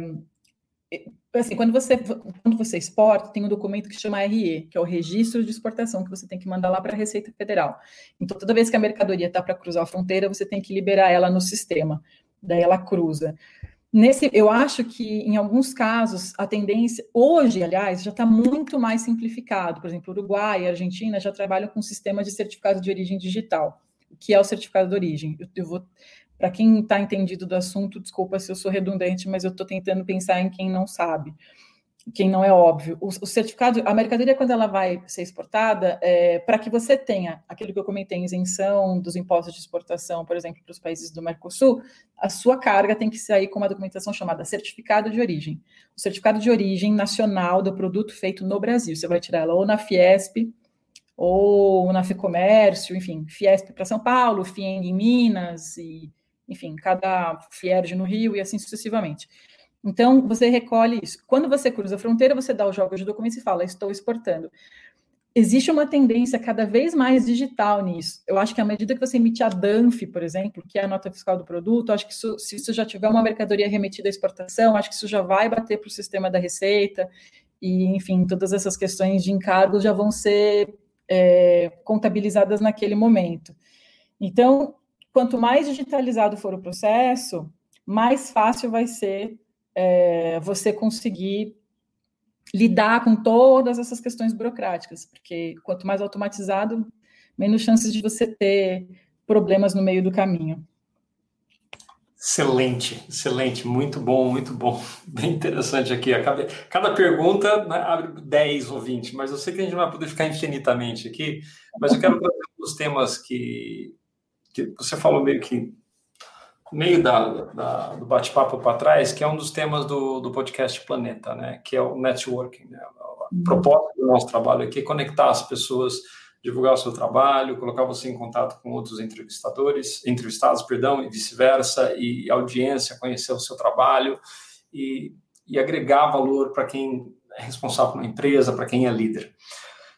assim, quando você quando você exporta, tem um documento que chama RE, que é o registro de exportação que você tem que mandar lá para a Receita Federal. Então, toda vez que a mercadoria está para cruzar a fronteira, você tem que liberar ela no sistema. Daí ela cruza. Nesse, eu acho que em alguns casos a tendência hoje, aliás, já está muito mais simplificado. Por exemplo, Uruguai e Argentina já trabalham com um sistema de certificado de origem digital. Que é o certificado de origem? Eu, eu vou, para quem está entendido do assunto, desculpa se eu sou redundante, mas eu estou tentando pensar em quem não sabe quem não é óbvio. O, o, certificado, a mercadoria, quando ela vai ser exportada, é, para que você tenha aquilo que eu comentei, isenção dos impostos de exportação, por exemplo, para os países do Mercosul, a sua carga tem que sair com uma documentação chamada certificado de origem. O certificado de origem nacional do produto feito no Brasil. Você vai tirar ela ou na Fiesp, ou na Ficomércio, enfim, Fiesp para São Paulo, Fieng em Minas, e, enfim, cada Fierge no Rio e assim sucessivamente. Então, você recolhe isso. Quando você cruza a fronteira, você dá os jogos de documentos e fala, estou exportando. Existe uma tendência cada vez mais digital nisso. Eu acho que à medida que você emite a DANF, por exemplo, que é a nota fiscal do produto, acho que isso, se isso já tiver uma mercadoria remetida à exportação, acho que isso já vai bater para o sistema da Receita, e, enfim, todas essas questões de encargos já vão ser é, contabilizadas naquele momento. Então, quanto mais digitalizado for o processo, mais fácil vai ser é, você conseguir lidar com todas essas questões burocráticas, porque quanto mais automatizado, menos chances de você ter problemas no meio do caminho. Excelente, excelente, muito bom, muito bom, bem interessante aqui. Cada, cada pergunta né, abre 10 ou 20, mas eu sei que a gente não vai poder ficar infinitamente aqui, mas eu quero trazer os temas que, que você falou meio que meio da, da do bate-papo para trás, que é um dos temas do, do podcast Planeta, né? Que é o networking. Né? A uhum. proposta do nosso trabalho aqui é conectar as pessoas, divulgar o seu trabalho, colocar você em contato com outros entrevistadores, entrevistados, perdão, e vice-versa, e audiência, conhecer o seu trabalho e, e agregar valor para quem é responsável uma empresa, para quem é líder.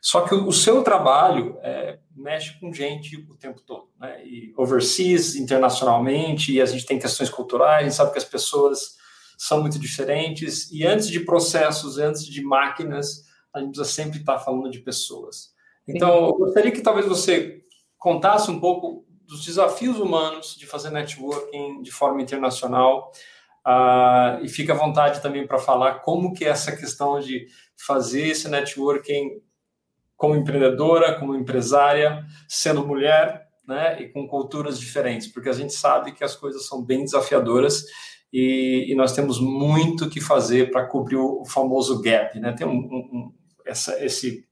Só que o seu trabalho é, mexe com gente o tempo todo, né? E overseas, internacionalmente, e a gente tem questões culturais, a gente sabe que as pessoas são muito diferentes, e antes de processos, antes de máquinas, a gente precisa sempre estar falando de pessoas. Então, eu gostaria que talvez você contasse um pouco dos desafios humanos de fazer networking de forma internacional, uh, e fica à vontade também para falar como que é essa questão de fazer esse networking como empreendedora, como empresária, sendo mulher, né, e com culturas diferentes, porque a gente sabe que as coisas são bem desafiadoras e, e nós temos muito que fazer para cobrir o, famoso gap, né? Tem um, um, essa, esse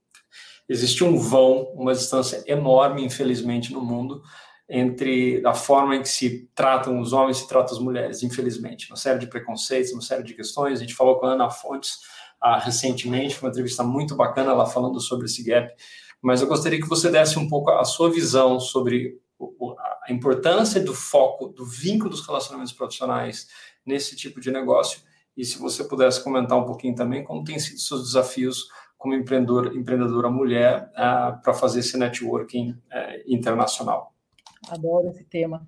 existe um vão, uma distância enorme, infelizmente, no mundo entre a forma em que se tratam os homens e se tratam as mulheres, infelizmente, uma série de preconceitos, uma série de questões. A gente falou com a Ana Fontes ah, recentemente, foi uma entrevista muito bacana ela falando sobre esse gap, mas eu gostaria que você desse um pouco a sua visão sobre a importância do foco, do vínculo dos relacionamentos profissionais nesse tipo de negócio. E se você pudesse comentar um pouquinho também como tem sido seus desafios como empreendedor, empreendedora mulher uh, para fazer esse networking uh, internacional. Adoro esse tema.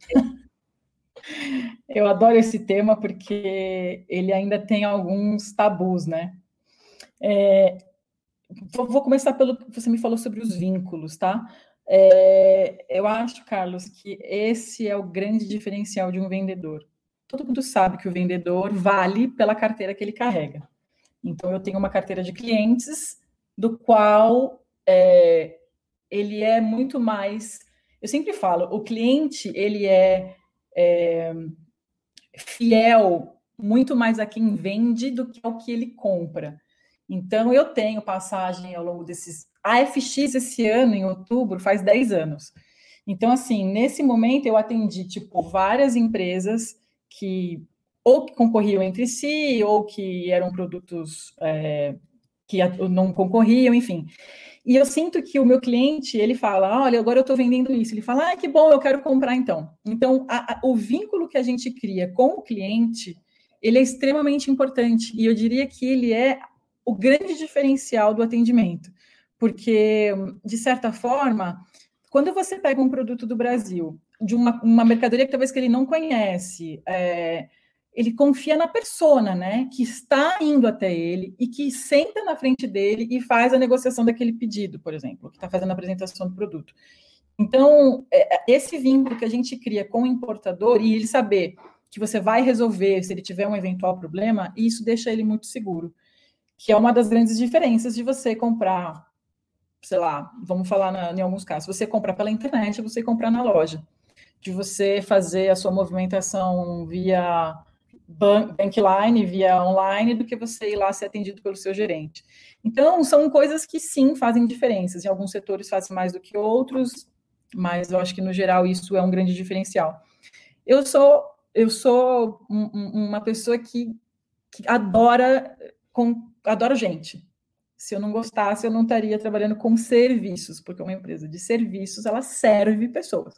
Eu adoro esse tema porque ele ainda tem alguns tabus, né? É, vou começar pelo que você me falou sobre os vínculos, tá? É, eu acho, Carlos, que esse é o grande diferencial de um vendedor. Todo mundo sabe que o vendedor vale pela carteira que ele carrega. Então, eu tenho uma carteira de clientes do qual é, ele é muito mais. Eu sempre falo, o cliente ele é é, fiel muito mais a quem vende do que ao que ele compra. Então, eu tenho passagem ao longo desses. A FX esse ano, em outubro, faz 10 anos. Então, assim, nesse momento eu atendi, tipo, várias empresas que ou que concorriam entre si, ou que eram produtos é, que não concorriam, enfim. E eu sinto que o meu cliente, ele fala, olha, agora eu estou vendendo isso. Ele fala, ah, que bom, eu quero comprar então. Então, a, a, o vínculo que a gente cria com o cliente, ele é extremamente importante. E eu diria que ele é o grande diferencial do atendimento. Porque, de certa forma, quando você pega um produto do Brasil, de uma, uma mercadoria que talvez que ele não conhece, é, ele confia na persona, né, que está indo até ele e que senta na frente dele e faz a negociação daquele pedido, por exemplo, que está fazendo a apresentação do produto. Então, é, é, esse vínculo que a gente cria com o importador e ele saber que você vai resolver se ele tiver um eventual problema, isso deixa ele muito seguro, que é uma das grandes diferenças de você comprar, sei lá, vamos falar na, em alguns casos, você comprar pela internet, você comprar na loja, de você fazer a sua movimentação via bankline via online do que você ir lá ser atendido pelo seu gerente. Então, são coisas que sim fazem diferenças. Em alguns setores fazem mais do que outros, mas eu acho que no geral isso é um grande diferencial. Eu sou eu sou um, uma pessoa que, que adora com, adoro gente. Se eu não gostasse, eu não estaria trabalhando com serviços, porque uma empresa de serviços ela serve pessoas.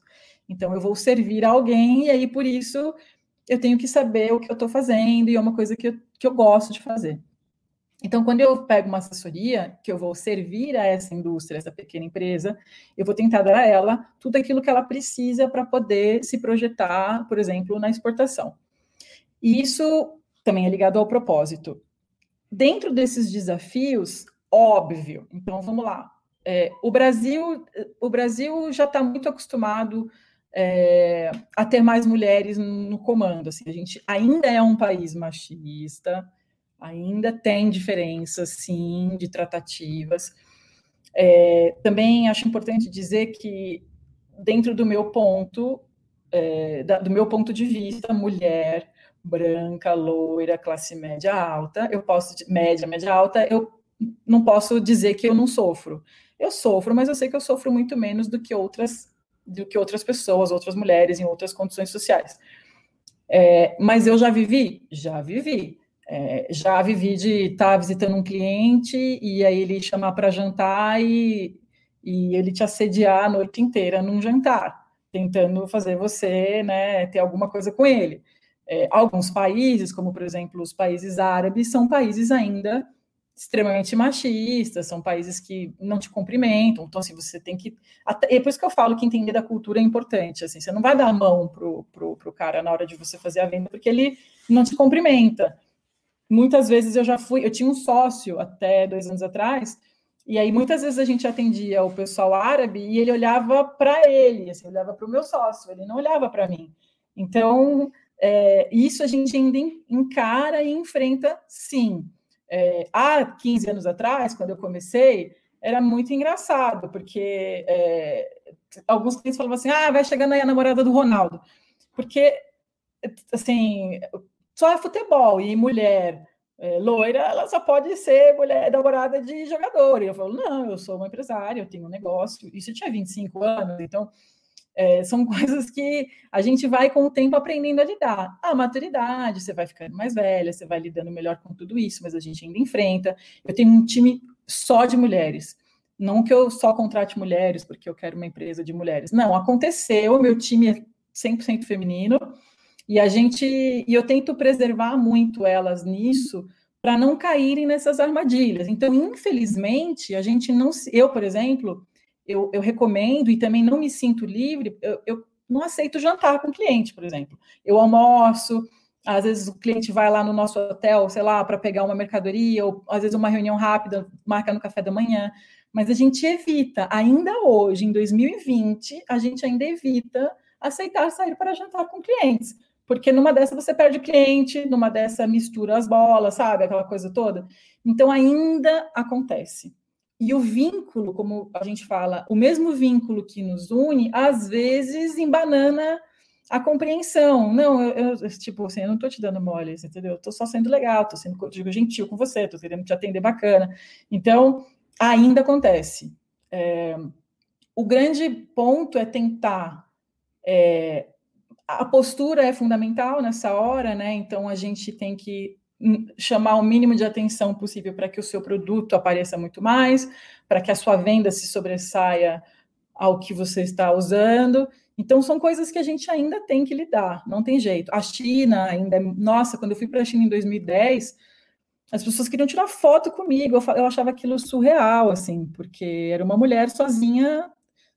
Então eu vou servir alguém e aí por isso eu tenho que saber o que eu estou fazendo e é uma coisa que eu, que eu gosto de fazer. Então, quando eu pego uma assessoria, que eu vou servir a essa indústria, essa pequena empresa, eu vou tentar dar a ela tudo aquilo que ela precisa para poder se projetar, por exemplo, na exportação. E isso também é ligado ao propósito. Dentro desses desafios, óbvio, então vamos lá. É, o Brasil, o Brasil já está muito acostumado é, a ter mais mulheres no comando. Assim, a gente ainda é um país machista, ainda tem diferenças, sim, de tratativas. É, também acho importante dizer que, dentro do meu ponto, é, da, do meu ponto de vista, mulher branca, loira, classe média alta, eu posso, média, média alta, eu não posso dizer que eu não sofro. Eu sofro, mas eu sei que eu sofro muito menos do que outras do que outras pessoas, outras mulheres em outras condições sociais. É, mas eu já vivi? Já vivi. É, já vivi de estar tá visitando um cliente e aí ele chamar para jantar e, e ele te assediar a noite inteira num jantar, tentando fazer você né, ter alguma coisa com ele. É, alguns países, como por exemplo os países árabes, são países ainda extremamente machistas, são países que não te cumprimentam, então assim, você tem que, até, é por isso que eu falo que entender da cultura é importante, assim, você não vai dar a mão pro, pro, pro cara na hora de você fazer a venda, porque ele não te cumprimenta. Muitas vezes eu já fui, eu tinha um sócio até dois anos atrás, e aí muitas vezes a gente atendia o pessoal árabe e ele olhava para ele, assim, olhava para o meu sócio, ele não olhava para mim. Então, é, isso a gente ainda encara e enfrenta sim. É, há 15 anos atrás, quando eu comecei, era muito engraçado, porque é, alguns clientes falavam assim: ah, vai chegando aí a namorada do Ronaldo. Porque, assim, só é futebol e mulher é, loira, ela só pode ser mulher namorada de jogador. E eu falo: não, eu sou uma empresária, eu tenho um negócio. Isso eu tinha 25 anos, então é, são coisas que a gente vai com o tempo aprendendo a lidar. A maturidade, você vai ficando mais velha, você vai lidando melhor com tudo isso, mas a gente ainda enfrenta. Eu tenho um time só de mulheres. Não que eu só contrate mulheres, porque eu quero uma empresa de mulheres. Não, aconteceu, meu time é 100% feminino, e a gente, e eu tento preservar muito elas nisso, para não caírem nessas armadilhas. Então, infelizmente, a gente não, eu, por exemplo, eu, eu recomendo e também não me sinto livre, eu, eu não aceito jantar com cliente, por exemplo. Eu almoço, às vezes o cliente vai lá no nosso hotel, sei lá, para pegar uma mercadoria, ou às vezes uma reunião rápida, marca no café da manhã. Mas a gente evita, ainda hoje, em 2020, a gente ainda evita aceitar sair para jantar com clientes. Porque numa dessa você perde cliente, numa dessa mistura as bolas, sabe? Aquela coisa toda. Então ainda acontece. E o vínculo, como a gente fala, o mesmo vínculo que nos une, às vezes embanana a compreensão. Não, eu, eu tipo assim, eu não estou te dando mole, entendeu? Eu estou só sendo legal, estou sendo digo, gentil com você, estou querendo te atender bacana. Então, ainda acontece. É, o grande ponto é tentar. É, a postura é fundamental nessa hora, né? Então, a gente tem que chamar o mínimo de atenção possível para que o seu produto apareça muito mais, para que a sua venda se sobressaia ao que você está usando. Então, são coisas que a gente ainda tem que lidar, não tem jeito. A China ainda, nossa, quando eu fui para a China em 2010, as pessoas queriam tirar foto comigo, eu achava aquilo surreal, assim, porque era uma mulher sozinha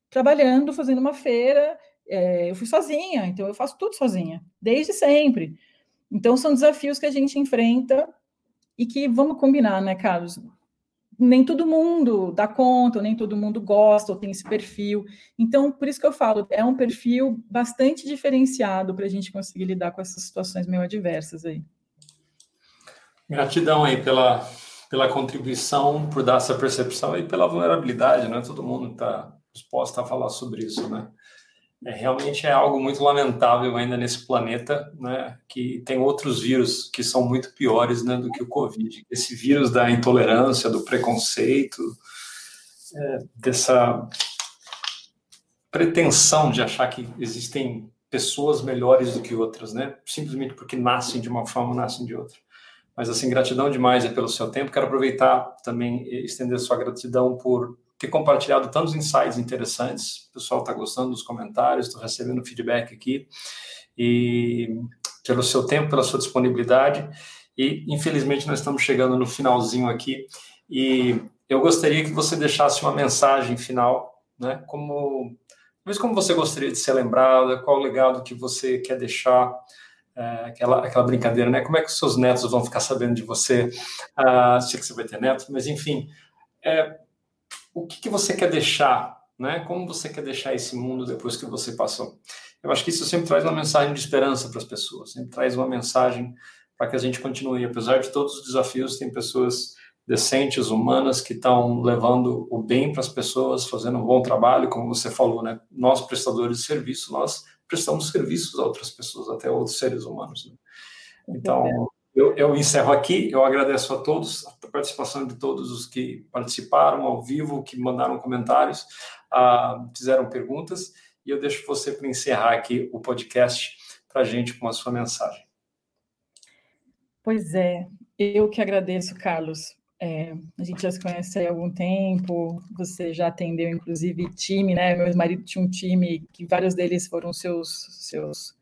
trabalhando, fazendo uma feira, é, eu fui sozinha, então eu faço tudo sozinha, desde sempre. Então, são desafios que a gente enfrenta e que, vamos combinar, né, Carlos? Nem todo mundo dá conta, nem todo mundo gosta ou tem esse perfil. Então, por isso que eu falo, é um perfil bastante diferenciado para a gente conseguir lidar com essas situações meio adversas aí. Gratidão aí pela, pela contribuição, por dar essa percepção e pela vulnerabilidade, né? Todo mundo está disposto a falar sobre isso, né? É, realmente é algo muito lamentável ainda nesse planeta, né, que tem outros vírus que são muito piores né, do que o Covid. Esse vírus da intolerância, do preconceito, é, dessa pretensão de achar que existem pessoas melhores do que outras, né, simplesmente porque nascem de uma forma, nascem de outra. Mas, assim, gratidão demais pelo seu tempo. Quero aproveitar também e estender sua gratidão por ter compartilhado tantos insights interessantes. O pessoal está gostando dos comentários, estou recebendo feedback aqui. E pelo seu tempo, pela sua disponibilidade. E, infelizmente, nós estamos chegando no finalzinho aqui. E eu gostaria que você deixasse uma mensagem final, né? Como, talvez como você gostaria de ser lembrada, qual o legado que você quer deixar, é, aquela, aquela brincadeira, né? Como é que os seus netos vão ficar sabendo de você? Ah, sei que você vai ter netos, mas enfim, é, o que, que você quer deixar, né? Como você quer deixar esse mundo depois que você passou? Eu acho que isso sempre traz uma mensagem de esperança para as pessoas, sempre traz uma mensagem para que a gente continue. Apesar de todos os desafios, tem pessoas decentes, humanas, que estão levando o bem para as pessoas, fazendo um bom trabalho, como você falou, né? Nós, prestadores de serviço, nós prestamos serviços a outras pessoas, até outros seres humanos. Né? Então, eu, eu, encerro aqui. Eu agradeço a todos, a participação de todos os que participaram ao vivo, que mandaram comentários, uh, fizeram perguntas. E eu deixo você para encerrar aqui o podcast para a gente com a sua mensagem. Pois é, eu que agradeço, Carlos. É, a gente já se conhece há algum tempo, você já atendeu, inclusive, time, né? Meu marido tinha um time que vários deles foram seus, seus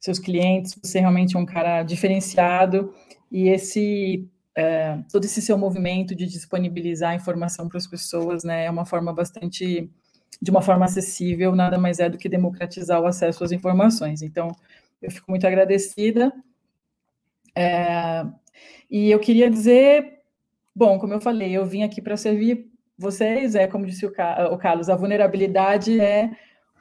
seus clientes, você realmente é um cara diferenciado e esse é, todo esse seu movimento de disponibilizar informação para as pessoas, né, é uma forma bastante de uma forma acessível, nada mais é do que democratizar o acesso às informações. Então, eu fico muito agradecida. É, e eu queria dizer, bom, como eu falei, eu vim aqui para servir vocês, é como disse o, o Carlos, a vulnerabilidade é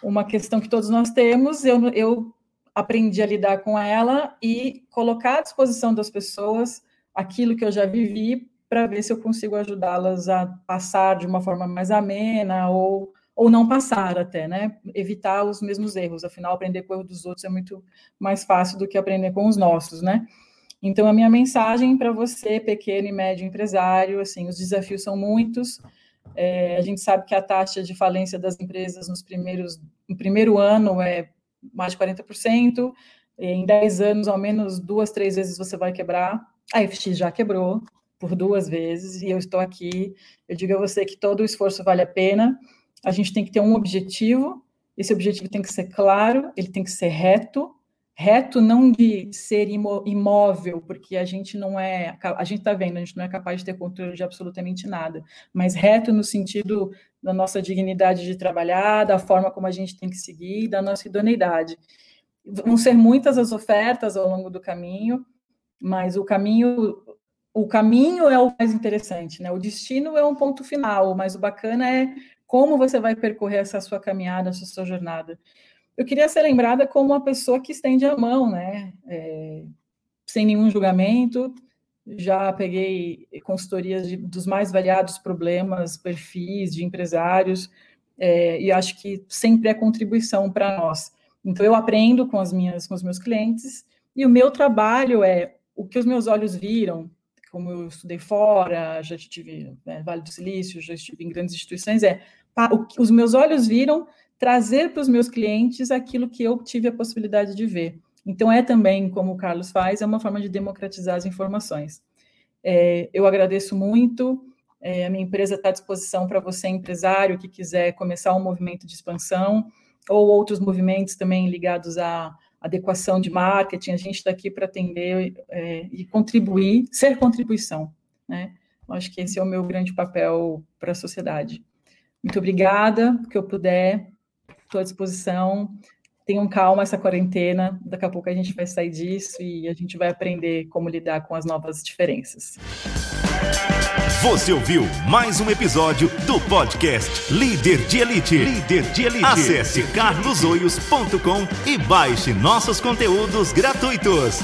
uma questão que todos nós temos. Eu, eu aprendi a lidar com ela e colocar à disposição das pessoas aquilo que eu já vivi para ver se eu consigo ajudá-las a passar de uma forma mais amena ou, ou não passar até, né? Evitar os mesmos erros. Afinal, aprender com o erro dos outros é muito mais fácil do que aprender com os nossos, né? Então, a minha mensagem para você, pequeno e médio empresário, assim, os desafios são muitos. É, a gente sabe que a taxa de falência das empresas nos primeiros, no primeiro ano é mais de 40%. Em 10 anos, ao menos duas, três vezes você vai quebrar. A FX já quebrou, por duas vezes, e eu estou aqui. Eu digo a você que todo o esforço vale a pena. A gente tem que ter um objetivo, esse objetivo tem que ser claro, ele tem que ser reto, reto não de ser imóvel, porque a gente não é, a gente está vendo, a gente não é capaz de ter controle de absolutamente nada, mas reto no sentido da nossa dignidade de trabalhar, da forma como a gente tem que seguir, da nossa idoneidade. Vão ser muitas as ofertas ao longo do caminho, mas o caminho o caminho é o mais interessante, né? O destino é um ponto final, mas o bacana é como você vai percorrer essa sua caminhada, essa sua jornada. Eu queria ser lembrada como uma pessoa que estende a mão, né? É, sem nenhum julgamento. Já peguei consultorias de, dos mais variados problemas, perfis de empresários, é, e acho que sempre é contribuição para nós. Então, eu aprendo com, as minhas, com os meus clientes, e o meu trabalho é o que os meus olhos viram, como eu estudei fora, já estive né, Vale do Silício, já estive em grandes instituições, é o que os meus olhos viram trazer para os meus clientes aquilo que eu tive a possibilidade de ver. Então, é também, como o Carlos faz, é uma forma de democratizar as informações. É, eu agradeço muito, é, a minha empresa está à disposição para você, empresário, que quiser começar um movimento de expansão, ou outros movimentos também ligados à adequação de marketing, a gente está aqui para atender é, e contribuir, ser contribuição, né? Eu acho que esse é o meu grande papel para a sociedade. Muito obrigada, que eu puder, estou à disposição. Tenham calma essa quarentena, daqui a pouco a gente vai sair disso e a gente vai aprender como lidar com as novas diferenças. Você ouviu mais um episódio do podcast Líder de Elite. Líder de Elite. Acesse carlosoios.com e baixe nossos conteúdos gratuitos.